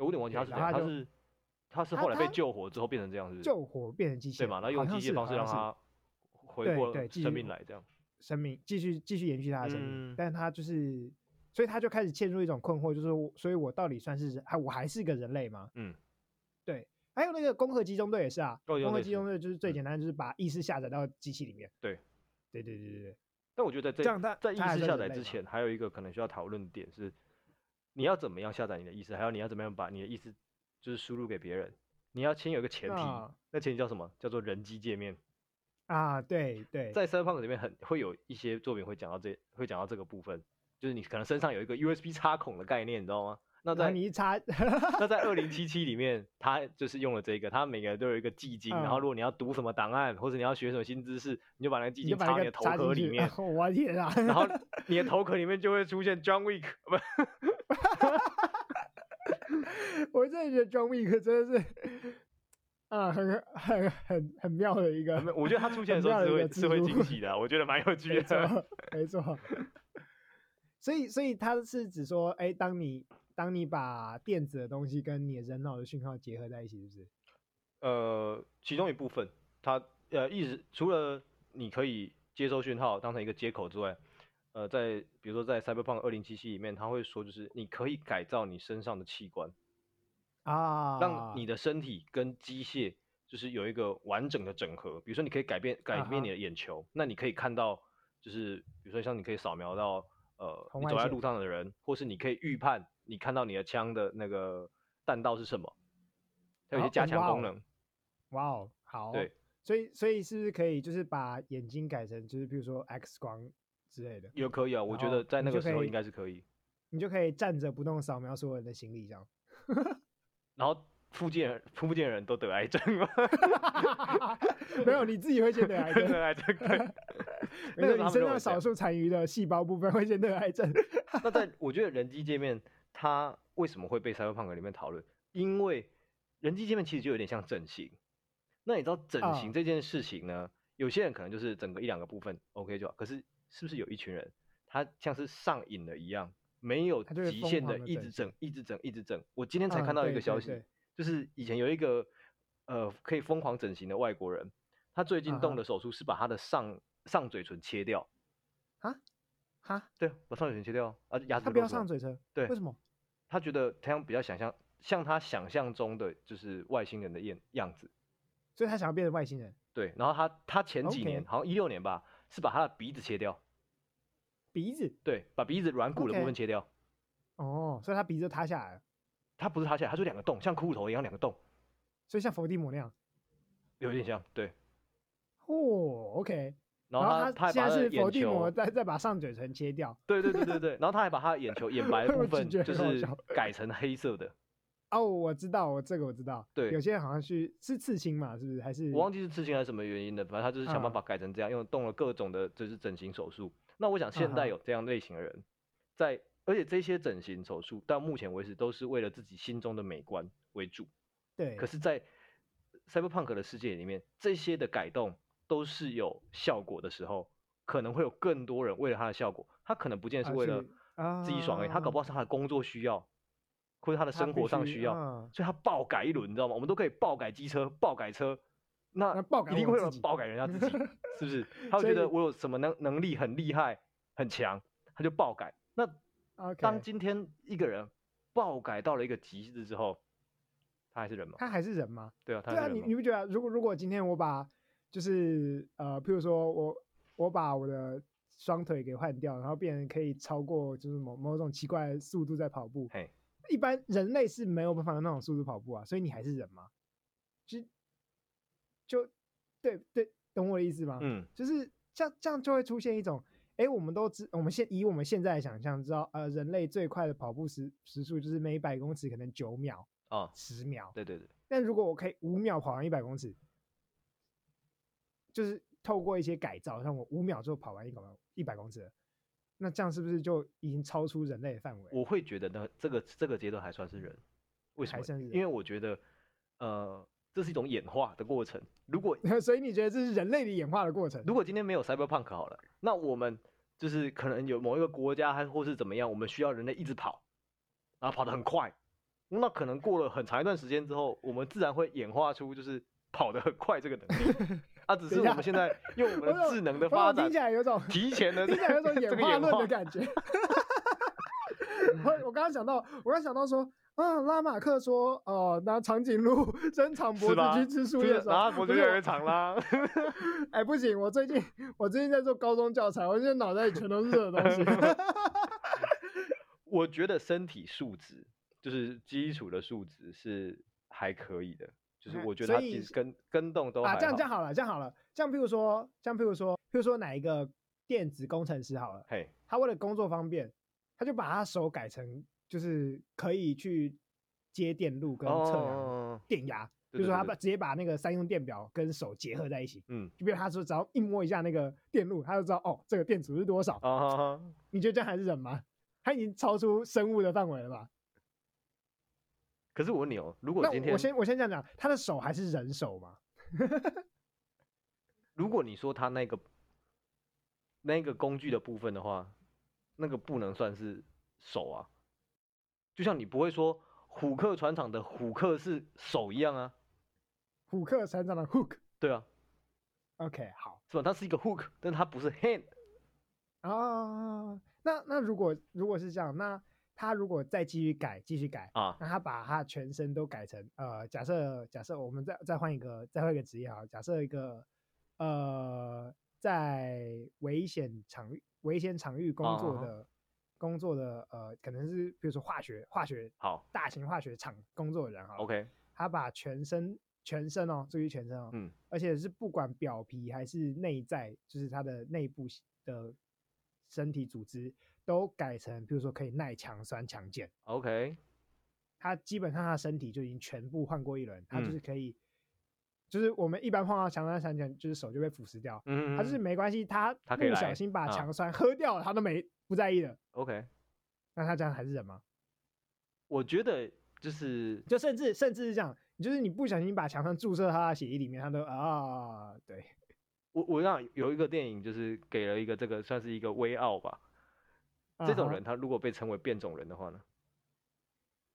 我有点忘记他是他是他是后来被救活之后变成这样子，救活变成机器人，对嘛？然后用机械方式让他回过生命来，这样生命继续继续延续他的生命。但他就是，所以他就开始陷入一种困惑，就是所以我到底算是人，还我还是个人类吗？嗯，对。还有那个攻壳机中队也是啊，攻壳机中队就是最简单，就是把意识下载到机器里面。对，对对对对对。但我觉得在在意识下载之前，还有一个可能需要讨论的点是。你要怎么样下载你的意思？还有你要怎么样把你的意思就是输入给别人？你要先有一个前提，那前提叫什么？叫做人机界面。啊，对对，在 Cyberpunk 里面很会有一些作品会讲到这，会讲到这个部分，就是你可能身上有一个 USB 插孔的概念，你知道吗？那在你一插，那在二零七七里面，他就是用了这个，他每个人都有一个记晶，嗯、然后如果你要读什么档案，或者你要学什么新知识，你就把那个记晶插你的头壳里面。我天啊！然后你的头壳里面就会出现 John Wick，不，我真的觉得 John Wick 真的是，啊，很很很很妙的一个。我觉得他出现的时候是会是会惊喜的，我觉得蛮有趣的。没错，没错。所以，所以他是指说，哎，当你。当你把电子的东西跟你的人脑的讯号结合在一起，是不是？呃，其中一部分，它呃，意思除了你可以接收讯号当成一个接口之外，呃，在比如说在 Cyberpunk 二零七七里面，他会说就是你可以改造你身上的器官啊，让你的身体跟机械就是有一个完整的整合。比如说你可以改变改变你的眼球，啊、那你可以看到就是比如说像你可以扫描到呃你走在路上的人，或是你可以预判。你看到你的枪的那个弹道是什么？它有一些加强功能。哇哦，好。对，所以所以是不是可以就是把眼睛改成就是比如说 X 光之类的？也可以啊，我觉得在那个时候应该是可以。你就可以站着不动扫描所有人的行李这样。然后附近人附近的人都得癌症吗？没有，你自己会先得癌症。得癌症。没有，你身上少数残余的细胞部分会先得癌症。那在我觉得人机界面，它为什么会被 Cyberpunk 里面讨论？因为人机界面其实就有点像整形。那你知道整形这件事情呢？Uh, 有些人可能就是整个一两个部分 OK 就好。可是是不是有一群人，他像是上瘾了一样，没有极限的一直整、一直整、一直整？我今天才看到一个消息，uh, 就是以前有一个呃可以疯狂整形的外国人，他最近动的手术是把他的上、uh huh. 上嘴唇切掉。啊？哈，对，把上嘴唇切掉，啊，牙齿他不要上嘴唇，对，为什么？他觉得他比较想象，像他想象中的就是外星人的样样子，所以他想要变成外星人。对，然后他他前几年.好像一六年吧，是把他的鼻子切掉，鼻子，对，把鼻子软骨的部分切掉。哦 oh, 所以他鼻子塌下来了。他不是塌下来，他就两个洞，像骷髅头一样两个洞，所以像伏地魔那样，有点像，对。哦、oh,，OK。然后他他现在是佛地魔，再再把上嘴唇切掉。对对对对 对，然后他还把他的眼球眼白的 部分就是 改成黑色的。哦，我知道，我这个我知道。对，有些人好像是是刺青嘛，是不是？还是我忘记是刺青还是什么原因的，反正他就是想办法改成这样，用动了各种的就是整形手术。那我想现代有这样类型的人，在而且这些整形手术到目前为止都是为了自己心中的美观为主。对。可是，在 Cyberpunk 的世界里面，这些的改动。都是有效果的时候，可能会有更多人为了他的效果，他可能不见得是为了自己爽而已，他搞不好是他的工作需要，或者他的生活上需要，所以他爆改一轮，你知道吗？我们都可以爆改机车、爆改车，那一定会有人爆改人家自己，是不是？他会觉得我有什么能能力很厉害、很强，他就爆改。那当今天一个人爆改到了一个极致之后，他还是人吗？他还是人吗？对啊，对啊，你你不觉得？如果如果今天我把就是呃，譬如说我我把我的双腿给换掉，然后变成可以超过就是某某种奇怪的速度在跑步。嘿一般人类是没有办法用那种速度跑步啊，所以你还是人吗？就就对对，懂我的意思吗？嗯，就是这样这样就会出现一种，哎，我们都知我们现以我们现在的想象知道，呃，人类最快的跑步时时速就是每百公尺可能九秒啊，十秒。对对对。但如果我可以五秒跑完一百公尺。就是透过一些改造，像我五秒之后跑完一公一百公尺，那这样是不是就已经超出人类的范围？我会觉得呢，这个这个阶段还算是人，为什么？因为我觉得，呃，这是一种演化的过程。如果 所以你觉得这是人类的演化的过程？如果今天没有 Cyberpunk 好了，那我们就是可能有某一个国家还或是怎么样，我们需要人类一直跑，然后跑得很快，那可能过了很长一段时间之后，我们自然会演化出就是跑得很快这个能力。它只是我们现在用我们的智能的 发展，听起来有种提前的，听起来有种演化论的感觉。我我刚刚想到，我刚想到说，啊，拉马克说，哦，拿长颈鹿伸长脖子去吃树叶的时候，然后脖子越来越长啦。哎，不行，我最近我最近在做高中教材，我现在脑袋里全都是这个东西。我觉得身体素质就是基础的素质是还可以的。就是我觉得它其实跟跟动都啊，这样这样好了，这样好了，这样譬如说，像譬如说，譬如说哪一个电子工程师好了，嘿，他为了工作方便，他就把他手改成就是可以去接电路跟测量电压。哦就是说，他把直接把那个三用电表跟手结合在一起，嗯，就比如他说，只要一摸一下那个电路，他就知道哦，这个电阻是多少。啊，你觉得这样还是人吗？他已经超出生物的范围了吧？可是我问你哦，如果今天我先我先这样讲，他的手还是人手吗？如果你说他那个那个工具的部分的话，那个不能算是手啊，就像你不会说虎克船长的虎克是手一样啊。虎克船长的 hook，对啊，OK，好，是吧？它是一个 hook，但它不是 hand。哦，那那如果如果是这样，那他如果再继续改，继续改啊，那他把他全身都改成呃，假设假设我们再再换一个再换一个职业哈，假设一个呃，在危险场域危险场域工作的、啊、工作的呃，可能是比如说化学化学好。大型化学厂工作的人哈，OK，他把全身。全身哦，注意全身哦，嗯，而且是不管表皮还是内在，就是他的内部的身体组织都改成，比如说可以耐强酸强碱。OK，他基本上他的身体就已经全部换过一轮，他就是可以，嗯、就是我们一般碰到强酸强碱，就是手就被腐蚀掉，嗯，他就是没关系，他不小心把强酸喝掉了，他，他都没不在意的。OK，那他这样还是人吗？我觉得就是，就甚至甚至是这样。就是你不小心把强酸注射他的血液里面，他都啊，对。我我让有一个电影，就是给了一个这个算是一个微奥吧。Uh. 这种人他如果被称为变种人的话呢？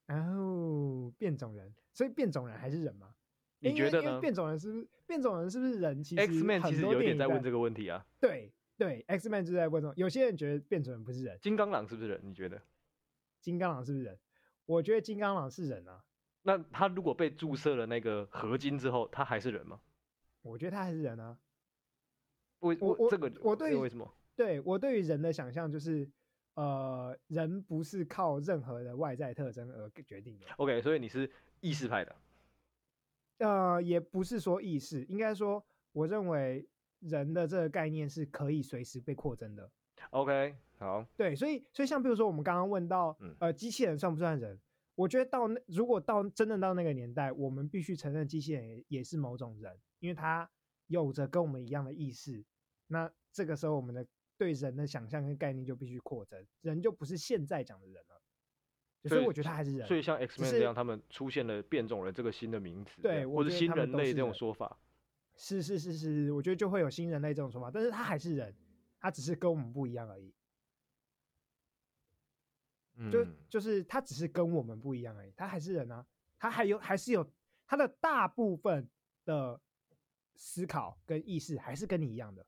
哦，变种人，所以变种人还是人吗？你觉得呢？变种人是不是变种人是不是人？其实 X Man 其实有点在问这个问题啊。对对，X Man 就在问这种。有些人觉得变种人不是人。金刚狼是不是人？你觉得？金刚狼是不是人？我觉得金刚狼是人啊。那他如果被注射了那个合金之后，他还是人吗？我觉得他还是人啊。我我我这个我对为什么？对我对于人的想象就是，呃，人不是靠任何的外在特征而决定的。OK，所以你是意识派的？呃，也不是说意识，应该说，我认为人的这个概念是可以随时被扩增的。OK，好。对，所以所以像比如说我们刚刚问到，呃，机器人算不算人？我觉得到那，如果到真的到那个年代，我们必须承认机器人也也是某种人，因为它有着跟我们一样的意识。那这个时候，我们的对人的想象跟概念就必须扩增，人就不是现在讲的人了。所以我觉得他还是人。所以像 X-Men 这样，他们出现了变种人这个新的名词，对，或者新人类这种说法。是是是是，我觉得就会有新人类这种说法，但是他还是人，他只是跟我们不一样而已。就就是他只是跟我们不一样而已，他还是人啊，他还有还是有他的大部分的思考跟意识还是跟你一样的，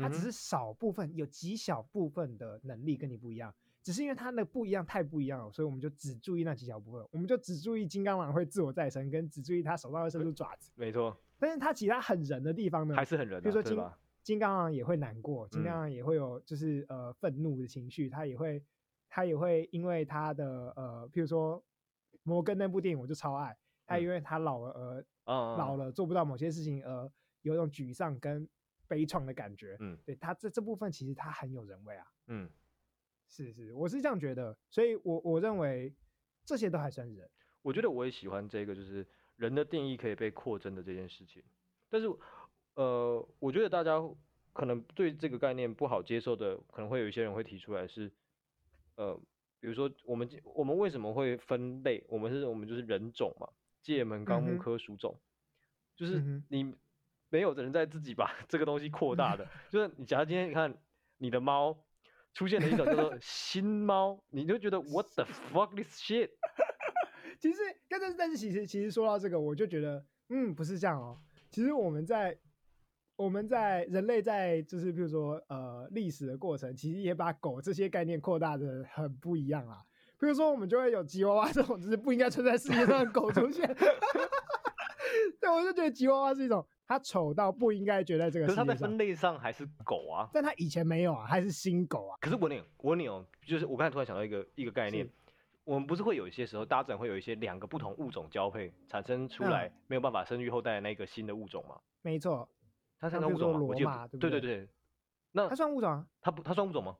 他只是少部分有极小部分的能力跟你不一样，只是因为他的不一样太不一样了，所以我们就只注意那极小部分，我们就只注意金刚狼会自我再生，跟只注意他手上会伸出爪子，没错。但是他其他很人的地方呢，还是很人，比如说金金刚狼也会难过，金刚狼也会有就是呃愤怒的情绪，他也会。他也会因为他的呃，譬如说摩根那部电影，我就超爱。他因为他老了而、嗯、老了做不到某些事情而有一种沮丧跟悲怆的感觉。嗯，对他这这部分其实他很有人味啊。嗯，是是，我是这样觉得，所以我我认为这些都还算是人。我觉得我也喜欢这个，就是人的定义可以被扩增的这件事情。但是呃，我觉得大家可能对这个概念不好接受的，可能会有一些人会提出来是。呃，比如说我们我们为什么会分类？我们是我们就是人种嘛，界门纲目科属种，嗯，就是你没有的人在自己把 这个东西扩大的，嗯，就是你假如今天你看你的猫出现了一种叫做新猫，你就觉得 What the fuck this shit？其实但是但是其实其实说到这个，我就觉得嗯不是这样哦，其实我们在。我们在人类在就是比如说呃历史的过程，其实也把狗这些概念扩大的很不一样啦。比如说我们就会有吉娃娃这种就是不应该存在世界上的狗出现。对，我就觉得吉娃娃是一种它丑到不应该觉得这个。可是它在分类上还是狗啊，但它以前没有啊，还是新狗啊。可是我问你，我问你哦，就是我刚才突然想到一个一个概念，我们不是会有一些时候，大自然会有一些两个不同物种交配产生出来、嗯、没有办法生育后代的那个新的物种吗？没错，它算物种吗？我记得对对对，那它算物种啊？它不，它算物种吗？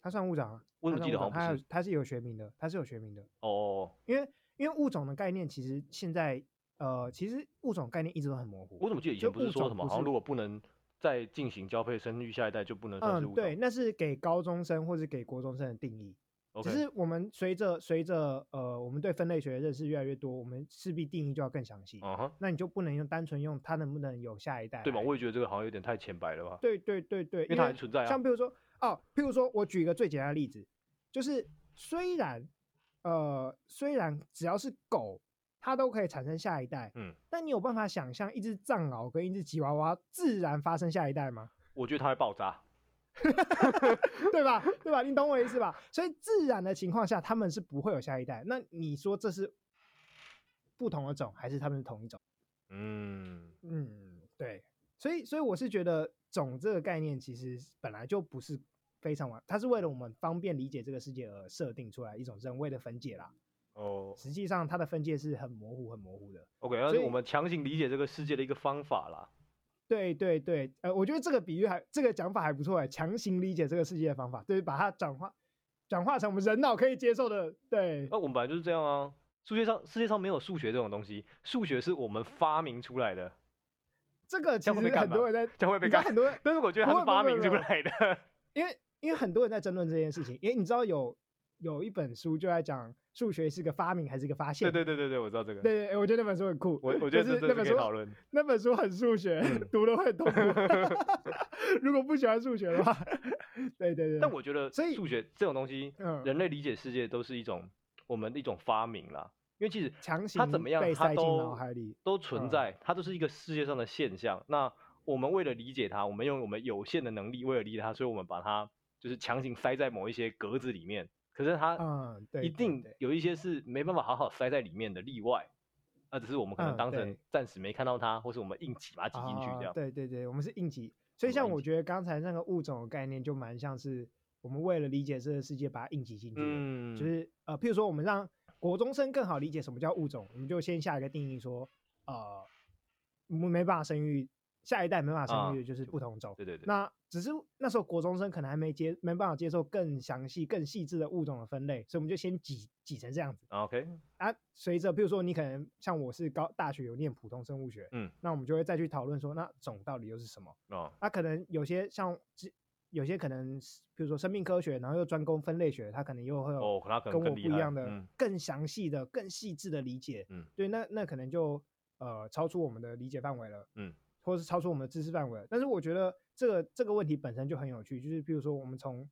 它算物种啊？我怎么记得好像不是？它它是有学名的，它是有学名的。哦，因为因为物种的概念其实现在呃，其实物种概念一直都很模糊。我怎么记得以前不是说什么，好像如果不能再进行交配生育下一代，就不能算是物种？嗯，对，那是给高中生或是给国中生的定义。只是我们随着随着呃，我们对分类学的认识越来越多，我们势必定义就要更详细。Uh -huh. 那你就不能用单纯用它能不能有下一代，对吗？我也觉得这个好像有点太浅白了吧？对对对对，因为它还存在啊。像比如说哦，譬如说我举一个最简单的例子，就是虽然呃虽然只要是狗，它都可以产生下一代，嗯，但你有办法想象一只藏獒跟一只吉娃娃自然发生下一代吗？我觉得它会爆炸。对吧？对吧？你懂我意思吧？所以自然的情况下，他们是不会有下一代。那你说这是不同的种，还是他们是同一种？嗯嗯，对。所以，所以我是觉得种这个概念其实本来就不是非常完，它是为了我们方便理解这个世界而设定出来一种人为的分解啦。哦，实际上它的分界是很模糊、很模糊的。OK，那是我们强行理解这个世界的一个方法啦。对对对，呃，我觉得这个比喻还这个讲法还不错哎，强行理解这个世界的方法，对，把它转化转化成我们人脑可以接受的。对，那我们本来就是这样啊。数学上世界上没有数学这种东西，数学是我们发明出来的。这个其实很多人在将会被干，很多人，但是我觉得它是发明出来的，因为因为很多人在争论这件事情，因为你知道有有一本书就在讲。数学是个发明还是个发现？对对对对对，我知道这个。对对，我觉得那本书很酷。我我觉得是那本书讨论。那本书很数学，嗯、读了会很痛苦。如果不喜欢数学的话，对对对。但我觉得，所以数学这种东西，人类理解世界都是一种我们的一种发明啦。因为其实它怎么样，它都都存在，它都是一个世界上的现象。那我们为了理解它，我们用我们有限的能力为了理解它，所以我们把它就是强行塞在某一些格子里面。可是它，嗯，对，一定有一些是没办法好好塞在里面的例外，那只是我们可能当成暂时没看到它，或是我们硬挤把它挤进去这样。对对对，我们是硬挤。所以像我觉得刚才那个物种的概念就蛮像是我们为了理解这个世界把它硬挤进去。嗯，就是呃，譬如说我们让国中生更好理解什么叫物种，我们就先下一个定义说，呃，我们没办法生育。下一代没办法生育，就是不同种。对对对。那只是那时候国中生可能还没接，没办法接受更详细、更细致的物种的分类，所以我们就先挤挤成这样子。OK。啊，随着，比如说你可能像我是高大学有念普通生物学，嗯，那我们就会再去讨论说，那种到底又是什么？哦。那可能有些像，有些可能，比如说生命科学，然后又专攻分类学，它可能又会有跟我不一样的、更详细的、更细致的理解。嗯。对，那那可能就呃超出我们的理解范围了。嗯。或是超出我们的知识范围，但是我觉得这个这个问题本身就很有趣，就是比如说我们从，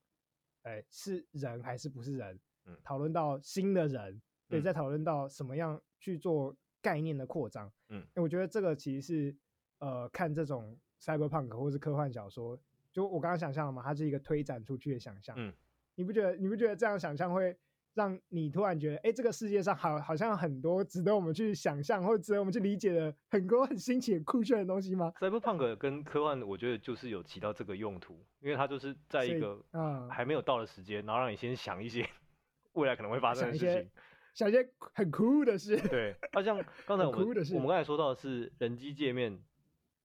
哎，是人还是不是人，嗯，讨论到新的人，对，再讨论到什么样去做概念的扩张，嗯，我觉得这个其实是，呃，看这种 cyberpunk 或是科幻小说，就我刚刚想象了嘛，它是一个推展出去的想象，嗯，你不觉得你不觉得这样想象会？让你突然觉得，哎、欸，这个世界上好好像很多值得我们去想象，或者值得我们去理解的很多很新奇、很酷炫的东西吗？Cyberpunk 跟科幻，我觉得就是有起到这个用途，因为它就是在一个还没有到的时间，然后让你先想一些未来可能会发生的事情，想一些很酷的事。对，那像刚才我们我们刚才说到的是人机界面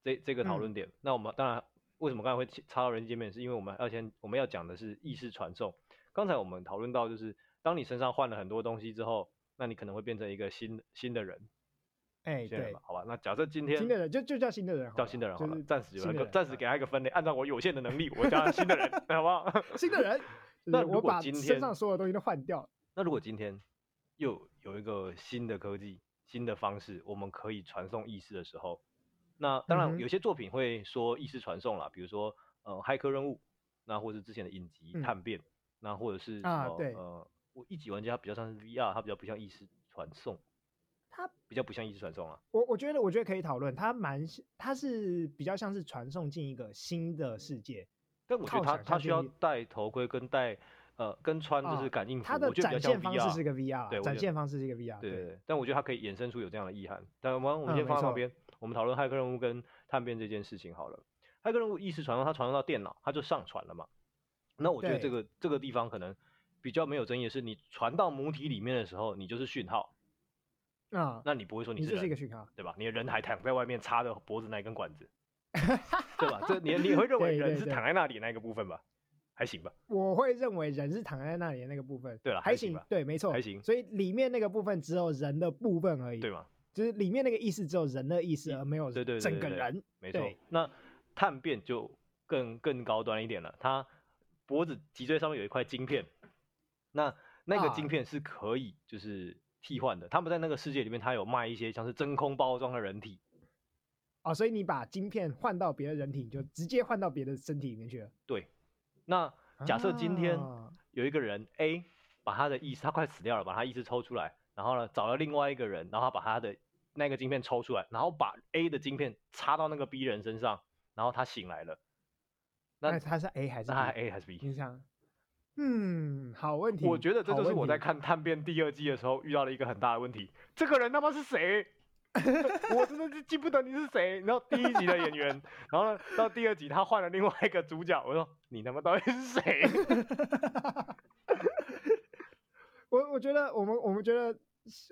这这个讨论点、嗯，那我们当然为什么刚才会插到人机界面，是因为我们要先我们要讲的是意识传送。刚才我们讨论到就是。当你身上换了很多东西之后，那你可能会变成一个新新的人。哎、欸，对，好吧，那假设今天新的人就就叫新的人，叫新的人好了，暂、就是、时有一个暂时给他一个分类，嗯、按照我有限的能力，我叫他新的人，好不好？新的人，那我把身上所有东西都换掉。那如果今天又有一个新的科技、新的方式，我们可以传送意识的时候，那当然有些作品会说意识传送啦、嗯，比如说呃骇客任务，那或是之前的影集探变、嗯，那或者是啊对呃。我一级玩家比较像是 VR，它比较不像意识传送，它比较不像意识传送啊。我我觉得我觉得可以讨论，它蛮它是比较像是传送进一个新的世界。但我觉得它它需要戴头盔跟戴呃跟穿就是感应服，它的展现方式是一个 VR，对，展现方式是一个 VR，对对对。但我觉得它可以衍生出有这样的意涵。但我们我们先放在旁边，我们讨论骇客任务跟探变这件事情好了。骇客任务意识传送，它传送到电脑，它就上传了嘛。那我觉得这个这个地方可能。比较没有争议的是，你传到母体里面的时候，你就是讯号。啊，那你不会说你是，你是一个讯号，对吧？你的人还躺在外面插着脖子那一根管子，对吧？这你你会认为人是躺在那里的那个部分吧？还行吧？我会认为人是躺在那里的那个部分，对了，还行，还行对，没错，还行。所以里面那个部分只有人的部分而已，对吗？就是里面那个意思只有人的意思，而没有整个人。对对整个人没错。那探变就更更高端一点了，它脖子脊椎上面有一块晶片，那那个晶片是可以就是。替换的，他们在那个世界里面，他有卖一些像是真空包装的人体，哦，所以你把晶片换到别的人体，你就直接换到别的身体里面去了。对，那假设今天有一个人 A 把他的意识，他快死掉了，把他意识抽出来，然后呢找了另外一个人，然后他把他的那个晶片抽出来，然后把 A 的晶片插到那个 B 人身上，然后他醒来了。那他是 A 还是 B？那 A 还是 B？嗯，好问题。我觉得这就是我在看《探变》第二季的时候遇到了一个很大的问题。这个人他妈是谁？我真的是记不得你是谁。然后第一集的演员，然后呢到第二集他换了另外一个主角，我说你他妈到底是谁？我我觉得我们我们觉得。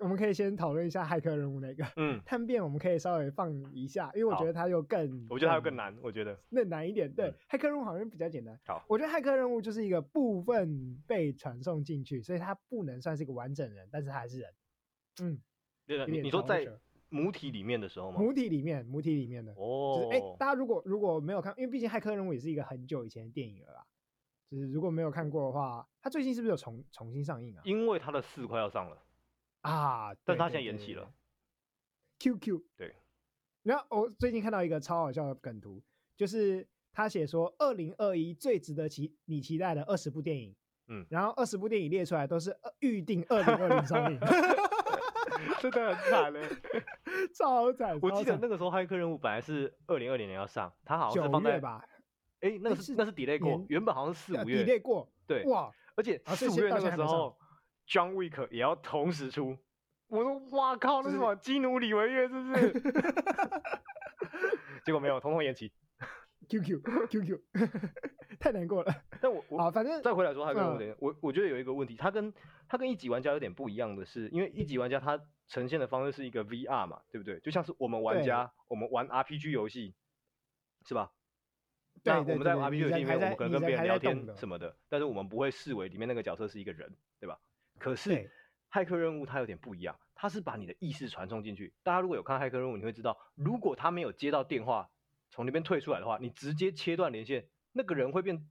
我们可以先讨论一下骇客任务那个，嗯，探变我们可以稍微放一下，因为我觉得它又更，我觉得它又更难，我觉得那难一点。对，骇客任务好像比较简单。好，我觉得骇客任务就是一个部分被传送进去，所以它不能算是一个完整人，但是它还是人。嗯，对的，你你说在母体里面的时候吗？母体里面，母体里面的哦，就是哎，大家如果如果没有看，因为毕竟骇客任务也是一个很久以前的电影了啦，就是如果没有看过的话，它最近是不是有重重新上映啊？因为它的四快要上了。啊！但他现在延期了。QQ 对，然后我最近看到一个超好笑的梗图，就是他写说二零二一最值得期你期待的二十部电影，嗯，然后二十部电影列出来都是预定二零二零上映，真的很惨嘞，超惨！我记得那个时候《骇客任务》本来是二零二零年要上，他好像是放在吧？哎，那个是那是 delay 过，原本好像是四五月 delay 过，对哇，而且四五月那个时候。John Wick 也要同时出，我说哇靠，那是什么基努李维叶是不是？结果没有，统统延期。Q Q Q Q，太难过了。但我我啊，反正再回来说，他跟我我我觉得有一个问题，他跟他跟一级玩家有点不一样的是，因为一级玩家他呈现的方式是一个 VR 嘛，对不对？就像是我们玩家，我们玩 RPG 游戏，是吧？对，那我们在 RPG 游戏里面，我们可能跟别人聊天什么的，但是我们不会视为里面那个角色是一个人，对吧？可是骇客任务它有点不一样，它是把你的意识传送进去。大家如果有看骇客任务，你会知道，如果他没有接到电话，从那边退出来的话，你直接切断连线，那个人会变，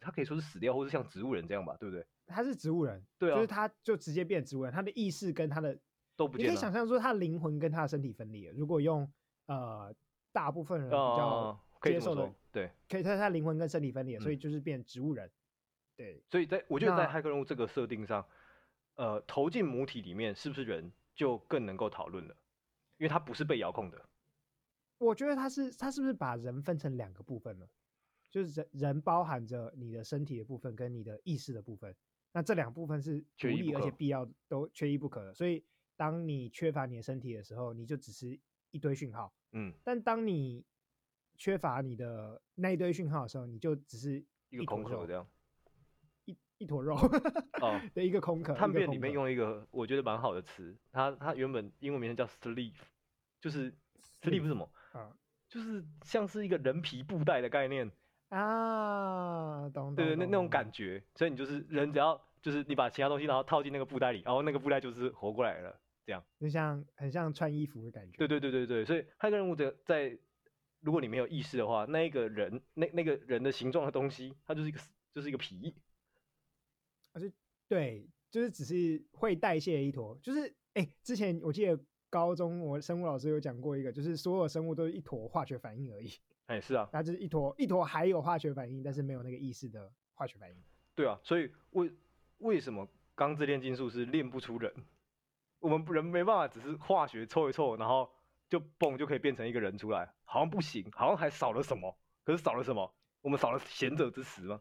他可以说是死掉，或是像植物人这样吧，对不对？他是植物人，对啊，就是他就直接变植物人，他的意识跟他的都不见了。你可以想象说，他的灵魂跟他的身体分离了。如果用呃大部分人比较接受的，呃、对，可以他他灵魂跟身体分离了，所以就是变植物人。嗯、对，所以在我觉得在骇客任务这个设定上。呃，投进母体里面是不是人就更能够讨论了？因为它不是被遥控的。我觉得它是，它是不是把人分成两个部分了？就是人人包含着你的身体的部分跟你的意识的部分，那这两部分是独立而且必要，都缺一不可的。所以当你缺乏你的身体的时候，你就只是一堆讯号。嗯。但当你缺乏你的那一堆讯号的时候，你就只是一个空壳这样。一坨肉哦，的一个空壳。探变里面用一个我觉得蛮好的词，它它原本英文名字叫 sleeve，就是 sleeve 是什么？啊，就是像是一个人皮布袋的概念啊，懂？对对，那那种感觉，所以你就是人，只要就是你把其他东西然后套进那个布袋里，然后那个布袋就是活过来了，这样。就像很像穿衣服的感觉。对对对对对，所以骇客任务的在，如果你没有意识的话，那一个人那那个人的形状的东西，它就是一个就是一个皮。而且对，就是只是会代谢一坨，就是哎、欸，之前我记得高中我生物老师有讲过一个，就是所有生物都是一坨化学反应而已。哎、欸，是啊，它就是一坨一坨还有化学反应，但是没有那个意识的化学反应。对啊，所以为为什么钢之炼金术是炼不出人？我们人没办法，只是化学凑一凑，然后就嘣就可以变成一个人出来，好像不行，好像还少了什么。可是少了什么？我们少了贤者之石吗？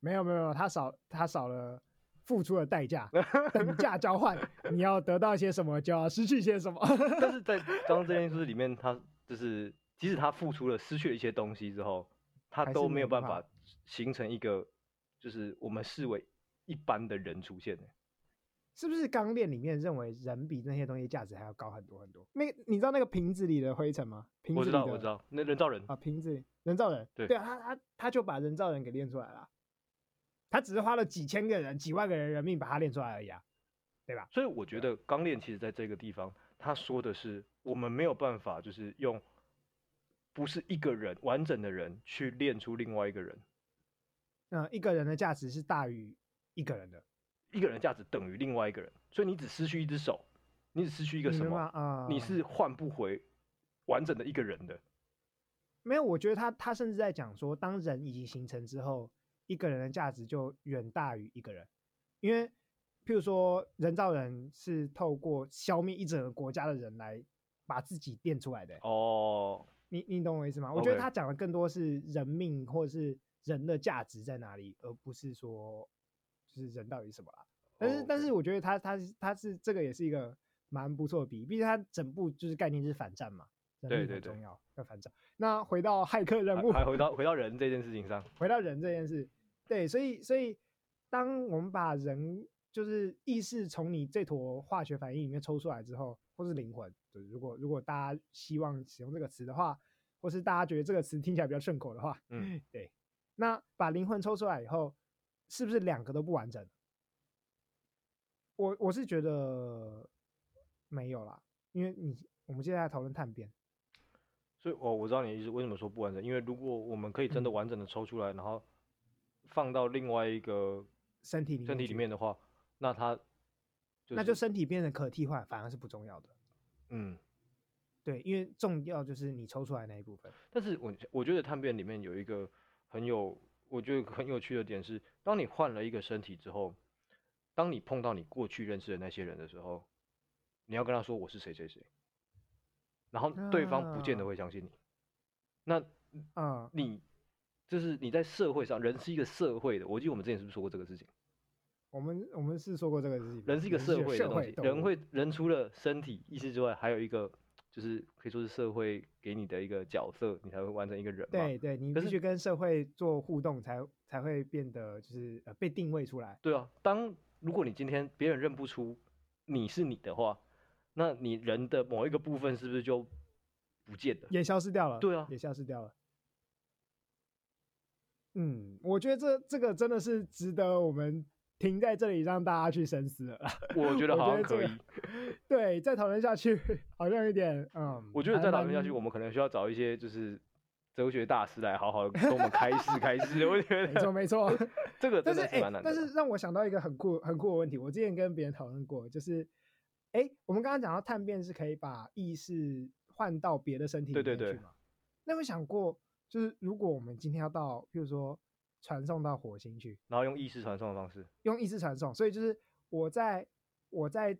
没有没有，他少他少了付出的代价，等价交换，你要得到些什么，就要失去些什么。但是 在刚刚这件事里面，他就是即使他付出了失去了一些东西之后，他都没有办法形成一个就是我们视为一般的人出现呢？是不是钢炼里面认为人比那些东西价值还要高很多很多？那你知道那个瓶子里的灰尘吗？瓶子，我知道，我知道，那人造人啊，瓶子人造人，对对啊，他他他就把人造人给练出来了，他只是花了几千个人、几万个人人命把他练出来而已啊，对吧？所以我觉得钢炼其实在这个地方，他说的是我们没有办法，就是用不是一个人完整的人去练出另外一个人，嗯，一个人的价值是大于一个人的。一个人价值等于另外一个人，所以你只失去一只手，你只失去一个什么？啊、你是换不回完整的一个人的。没有，我觉得他他甚至在讲说，当人已经形成之后，一个人的价值就远大于一个人，因为譬如说人造人是透过消灭一整个国家的人来把自己变出来的。哦，你你懂我意思吗我觉得他讲的更多是人命或者是人的价值在哪里，而不是说。就是人到底是什么啦？但是、oh. 但是我觉得他他他是这个也是一个蛮不错的比喻，毕竟他整部就是概念就是反战嘛，对对重要，要反战。那回到骇客任务，还回到回到人这件事情上，回到人这件事，对，所以所以当我们把人就是意识从你这坨化学反应里面抽出来之后，或是灵魂，对如果如果大家希望使用这个词的话，或是大家觉得这个词听起来比较顺口的话，嗯，对，那把灵魂抽出来以后。是不是两个都不完整？我我是觉得没有啦，因为你我们现在在讨论探变，所以哦，我知道你的意思。为什么说不完整？因为如果我们可以真的完整的抽出来，嗯、然后放到另外一个身体里身体里面的话，那它、就是、那就身体变成可替换，反而是不重要的。嗯，对，因为重要就是你抽出来那一部分。但是我我觉得探变里面有一个很有。我觉得很有趣的点是，当你换了一个身体之后，当你碰到你过去认识的那些人的时候，你要跟他说我是谁谁谁，然后对方不见得会相信你。那，嗯，你就是你在社会上，人是一个社会的。我记得我们之前是不是说过这个事情？我们我们是说过这个事情。人是一个社会的东西，人会人除了身体意识之外，还有一个。就是可以说是社会给你的一个角色，你才会完成一个人。对对，你必须跟社会做互动才，才才会变得就是呃被定位出来。对啊，当如果你今天别人认不出你是你的话，那你人的某一个部分是不是就不见了？也消失掉了。对啊，也消失掉了。嗯，我觉得这这个真的是值得我们。停在这里，让大家去深思了。我觉得好像可以。对，再讨论下去好像有点嗯。我觉得再讨论下去，我们可能需要找一些就是哲学大师来好好跟我们开示 开示。我觉得没错没错，这个真的是蛮难的。但是让我想到一个很酷很酷的问题，我之前跟别人讨论过，就是哎、欸，我们刚刚讲到探变是可以把意识换到别的身体里面去嘛？对对对。那有想过，就是如果我们今天要到，譬如说。传送到火星去，然后用意识传送的方式，用意识传送，所以就是我在我在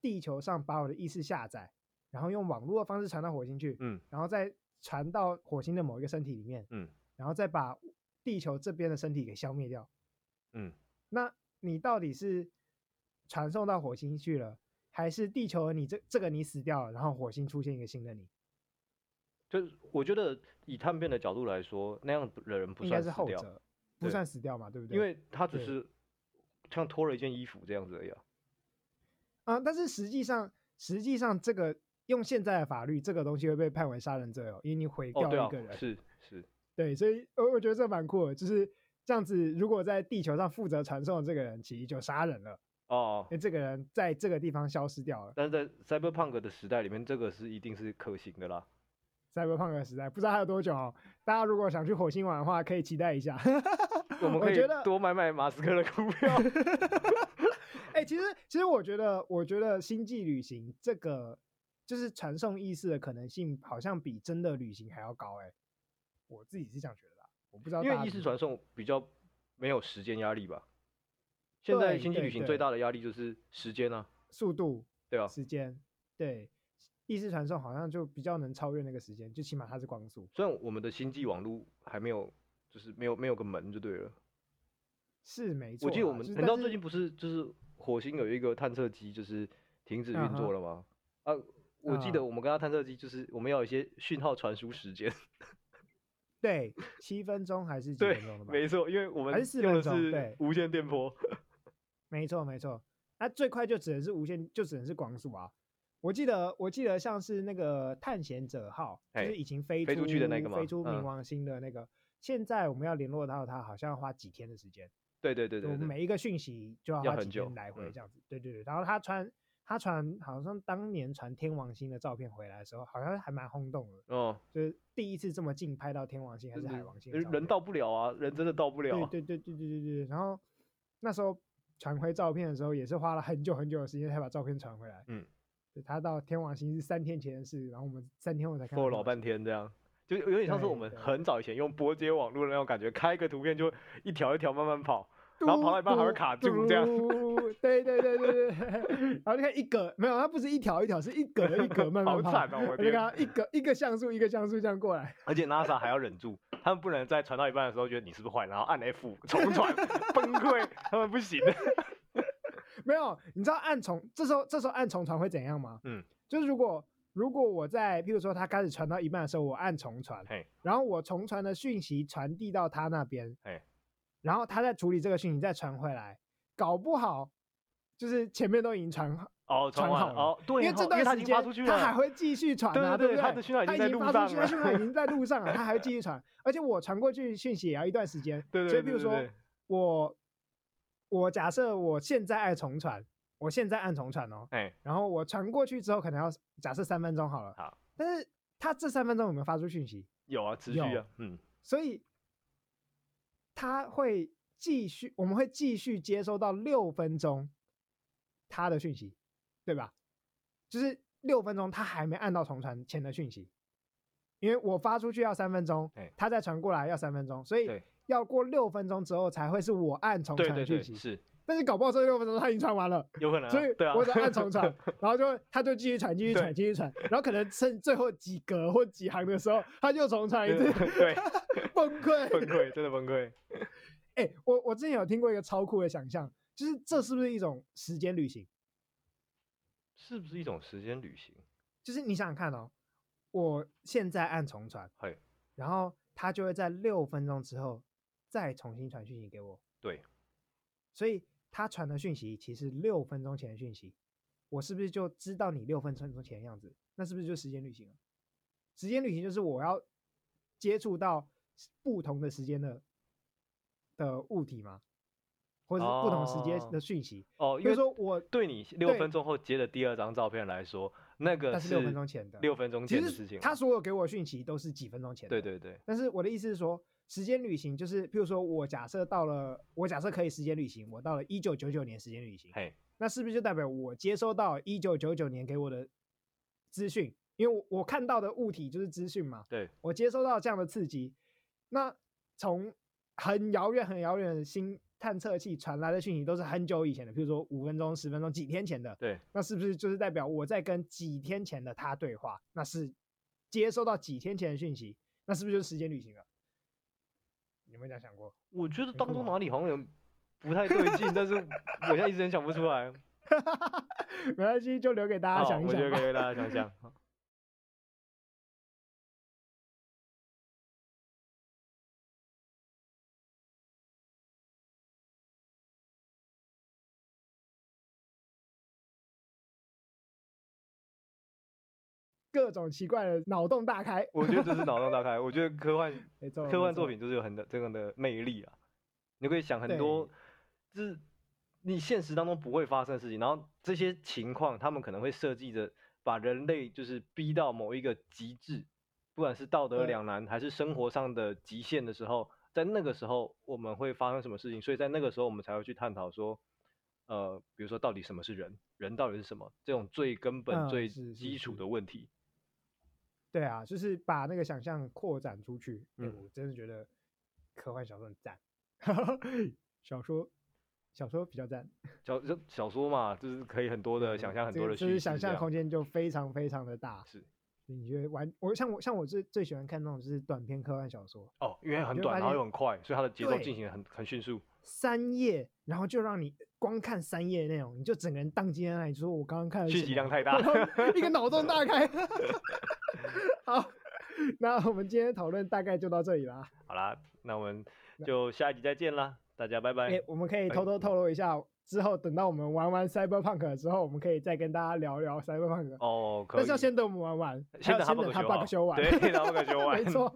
地球上把我的意识下载，然后用网络的方式传到火星去，嗯，然后再传到火星的某一个身体里面，嗯，然后再把地球这边的身体给消灭掉，嗯，那你到底是传送到火星去了，还是地球你这这个你死掉了，然后火星出现一个新的你？就是我觉得以探变的角度来说，那样的人不算是后者。不算死掉嘛，对不对？因为他只是像脱了一件衣服这样子而已啊。啊，但是实际上，实际上这个用现在的法律，这个东西会被判为杀人罪哦，因为你毁掉一个人。哦啊、是是。对，所以我我觉得这蛮酷的，就是这样子。如果在地球上负责传送的这个人，其实就杀人了哦，因为这个人在这个地方消失掉了。但是在 Cyberpunk 的时代里面，这个是一定是可行的啦。Cyberpunk 的时代，不知道还有多久哦。大家如果想去火星玩的话，可以期待一下。我们可以多买买马斯克的股票。哎、欸，其实其实我觉得，我觉得星际旅行这个就是传送意识的可能性，好像比真的旅行还要高。哎，我自己是这样觉得啦。我不知道，因为意识传送比较没有时间压力吧？现在星际旅行最大的压力就是时间啊，速度，对啊，时间，对。意识传送好像就比较能超越那个时间，就起码它是光速。虽然我们的星际网络还没有，就是没有没有个门就对了。是没错。我记得我们，难道最近不是就是火星有一个探测机就是停止运作了吗？啊，我记得我们跟他探测机就是我们要有一些讯号传输时间。对，七分钟还是几分钟？对，没错，因为我们用的是无线电波。没错没错，那最快就只能是无线，就只能是光速啊。我记得我记得像是那个探险者号，就是已经飞出飞出去的那个嘛，飞出冥王星的那个。嗯、现在我们要联络到它，好像要花几天的时间。对对对对，对，我们每一个讯息就要花几天来回这样子。嗯、对对对，然后他传他传，好像当年传天王星的照片回来的时候，好像还蛮轰动的。哦，就是第一次这么近拍到天王星还是海王星，人到不了啊，人真的到不了。对对对对对对对，然后那时候传回照片的时候，也是花了很久很久的时间才把照片传回来。嗯。他到天王星是三天前的事，然后我们三天后才看。过老半天这样，就有点像是我们很早以前用拨接网络的那种感觉，开一个图片就一条一条慢慢跑，然后跑到一半还会卡住这样。对对对对对，然后你看一格没有，它不是一条一条，是一格一格慢慢跑。好惨哦！我天，一个一个像素一个像素这样过来。而且 NASA 还要忍住，他们不能在传到一半的时候觉得你是不是坏，然后按 F 重传崩溃，他们不行。没有，你知道按重这时候这时候按重传会怎样吗？嗯，就是如果如果我在，譬如说他开始传到一半的时候，我按重传，嘿，然后我重传的讯息传递到他那边，嘿，然后他再处理这个讯息再传回来，搞不好就是前面都已经传好哦，传好了，哦，对，因为这段时间他还会继续传啊，对不对？他的讯号已经在路上了，他讯号已经在路上了，他还会继续传，而且我传过去讯息也要一段时间，对对，所以比如说我。我假设我现在按重传，我现在按重传哦，哎，然后我传过去之后，可能要假设三分钟好了，好，但是他这三分钟有没有发出讯息？有啊，持续啊，嗯，所以他会继续，我们会继续接收到六分钟他的讯息，对吧？就是六分钟他还没按到重传前的讯息，因为我发出去要三分钟，他再传过来要三分钟，所以。要过六分钟之后才会是我按重传讯息，是，但是搞不好这六分钟他已经传完了，有可能，所以我只按重传，然后就他就继续传，继续传，继续传，然后可能剩最后几格或几行的时候，他又重传一次，对，崩溃，崩溃，真的崩溃。哎，我我之前有听过一个超酷的想象，就是这是不是一种时间旅行？是不是一种时间旅行？就是你想想看哦，我现在按重传，然后他就会在六分钟之后。再重新传讯息给我，对，所以他传的讯息其实六分钟前的讯息，我是不是就知道你六分钟前的样子？那是不是就时间旅行了？时间旅行就是我要接触到不同的时间的的物体吗？或者是不同时间的讯息？哦，比如说我对你六分钟后接的第二张照片来说，那个是六分钟前的，六分钟前的事情。他所有给我讯息都是几分钟前的，对对对。但是我的意思是说。时间旅行就是，譬如说我假设到了，我假设可以时间旅行，我到了一九九九年时间旅行，嘿，那是不是就代表我接收到一九九九年给我的资讯？因为我我看到的物体就是资讯嘛，对，我接收到这样的刺激，那从很遥远很遥远的星探测器传来的讯息都是很久以前的，譬如说五分钟、十分钟、几天前的，对，那是不是就是代表我在跟几天前的他对话？那是接收到几天前的讯息，那是不是就是时间旅行了？有没有这样想过？我觉得当中哪里好像有不太对劲，但是我现在一直很想不出来。没关系，就留给大家想一想。我就给大家想想。各种奇怪的脑洞大开，我觉得这是脑洞大开。我觉得科幻 科幻作品就是有很多这样的魅力啊！你可以想很多，就是你现实当中不会发生的事情，然后这些情况他们可能会设计着把人类就是逼到某一个极致，不管是道德两难还是生活上的极限的时候，在那个时候我们会发生什么事情？所以在那个时候我们才会去探讨说，呃，比如说到底什么是人，人到底是什么？这种最根本、最基础的问题。对啊，就是把那个想象扩展出去。嗯，我真的觉得科幻小说很赞。小说，小说比较赞。小小说嘛，就是可以很多的想象，很多的，就是想象空间就非常非常的大。是，你觉得玩我像我像我最最喜欢看那种就是短篇科幻小说。哦，因为很短，然后又很快，所以它的节奏进行的很很迅速。三页，然后就让你光看三页内容，你就整个人宕机在那里，说我刚刚看的信息量太大，一个脑洞大开。好，那我们今天讨论大概就到这里啦。好啦，那我们 就下一集再见啦，大家拜拜。欸，我们可以偷偷透露一下，之后等到我们玩完 Cyberpunk 的时候，我们可以再跟大家聊聊 Cyberpunk。哦，可以。但是要先等我们玩完，先等他 bug 修完。对，等他 bug 修完。没错，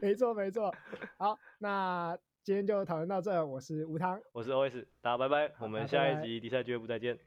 没错，没错。好，那今天就讨论到这。我是吴汤，我是 OS，大家拜拜。我们下一集比赛俱乐部再见。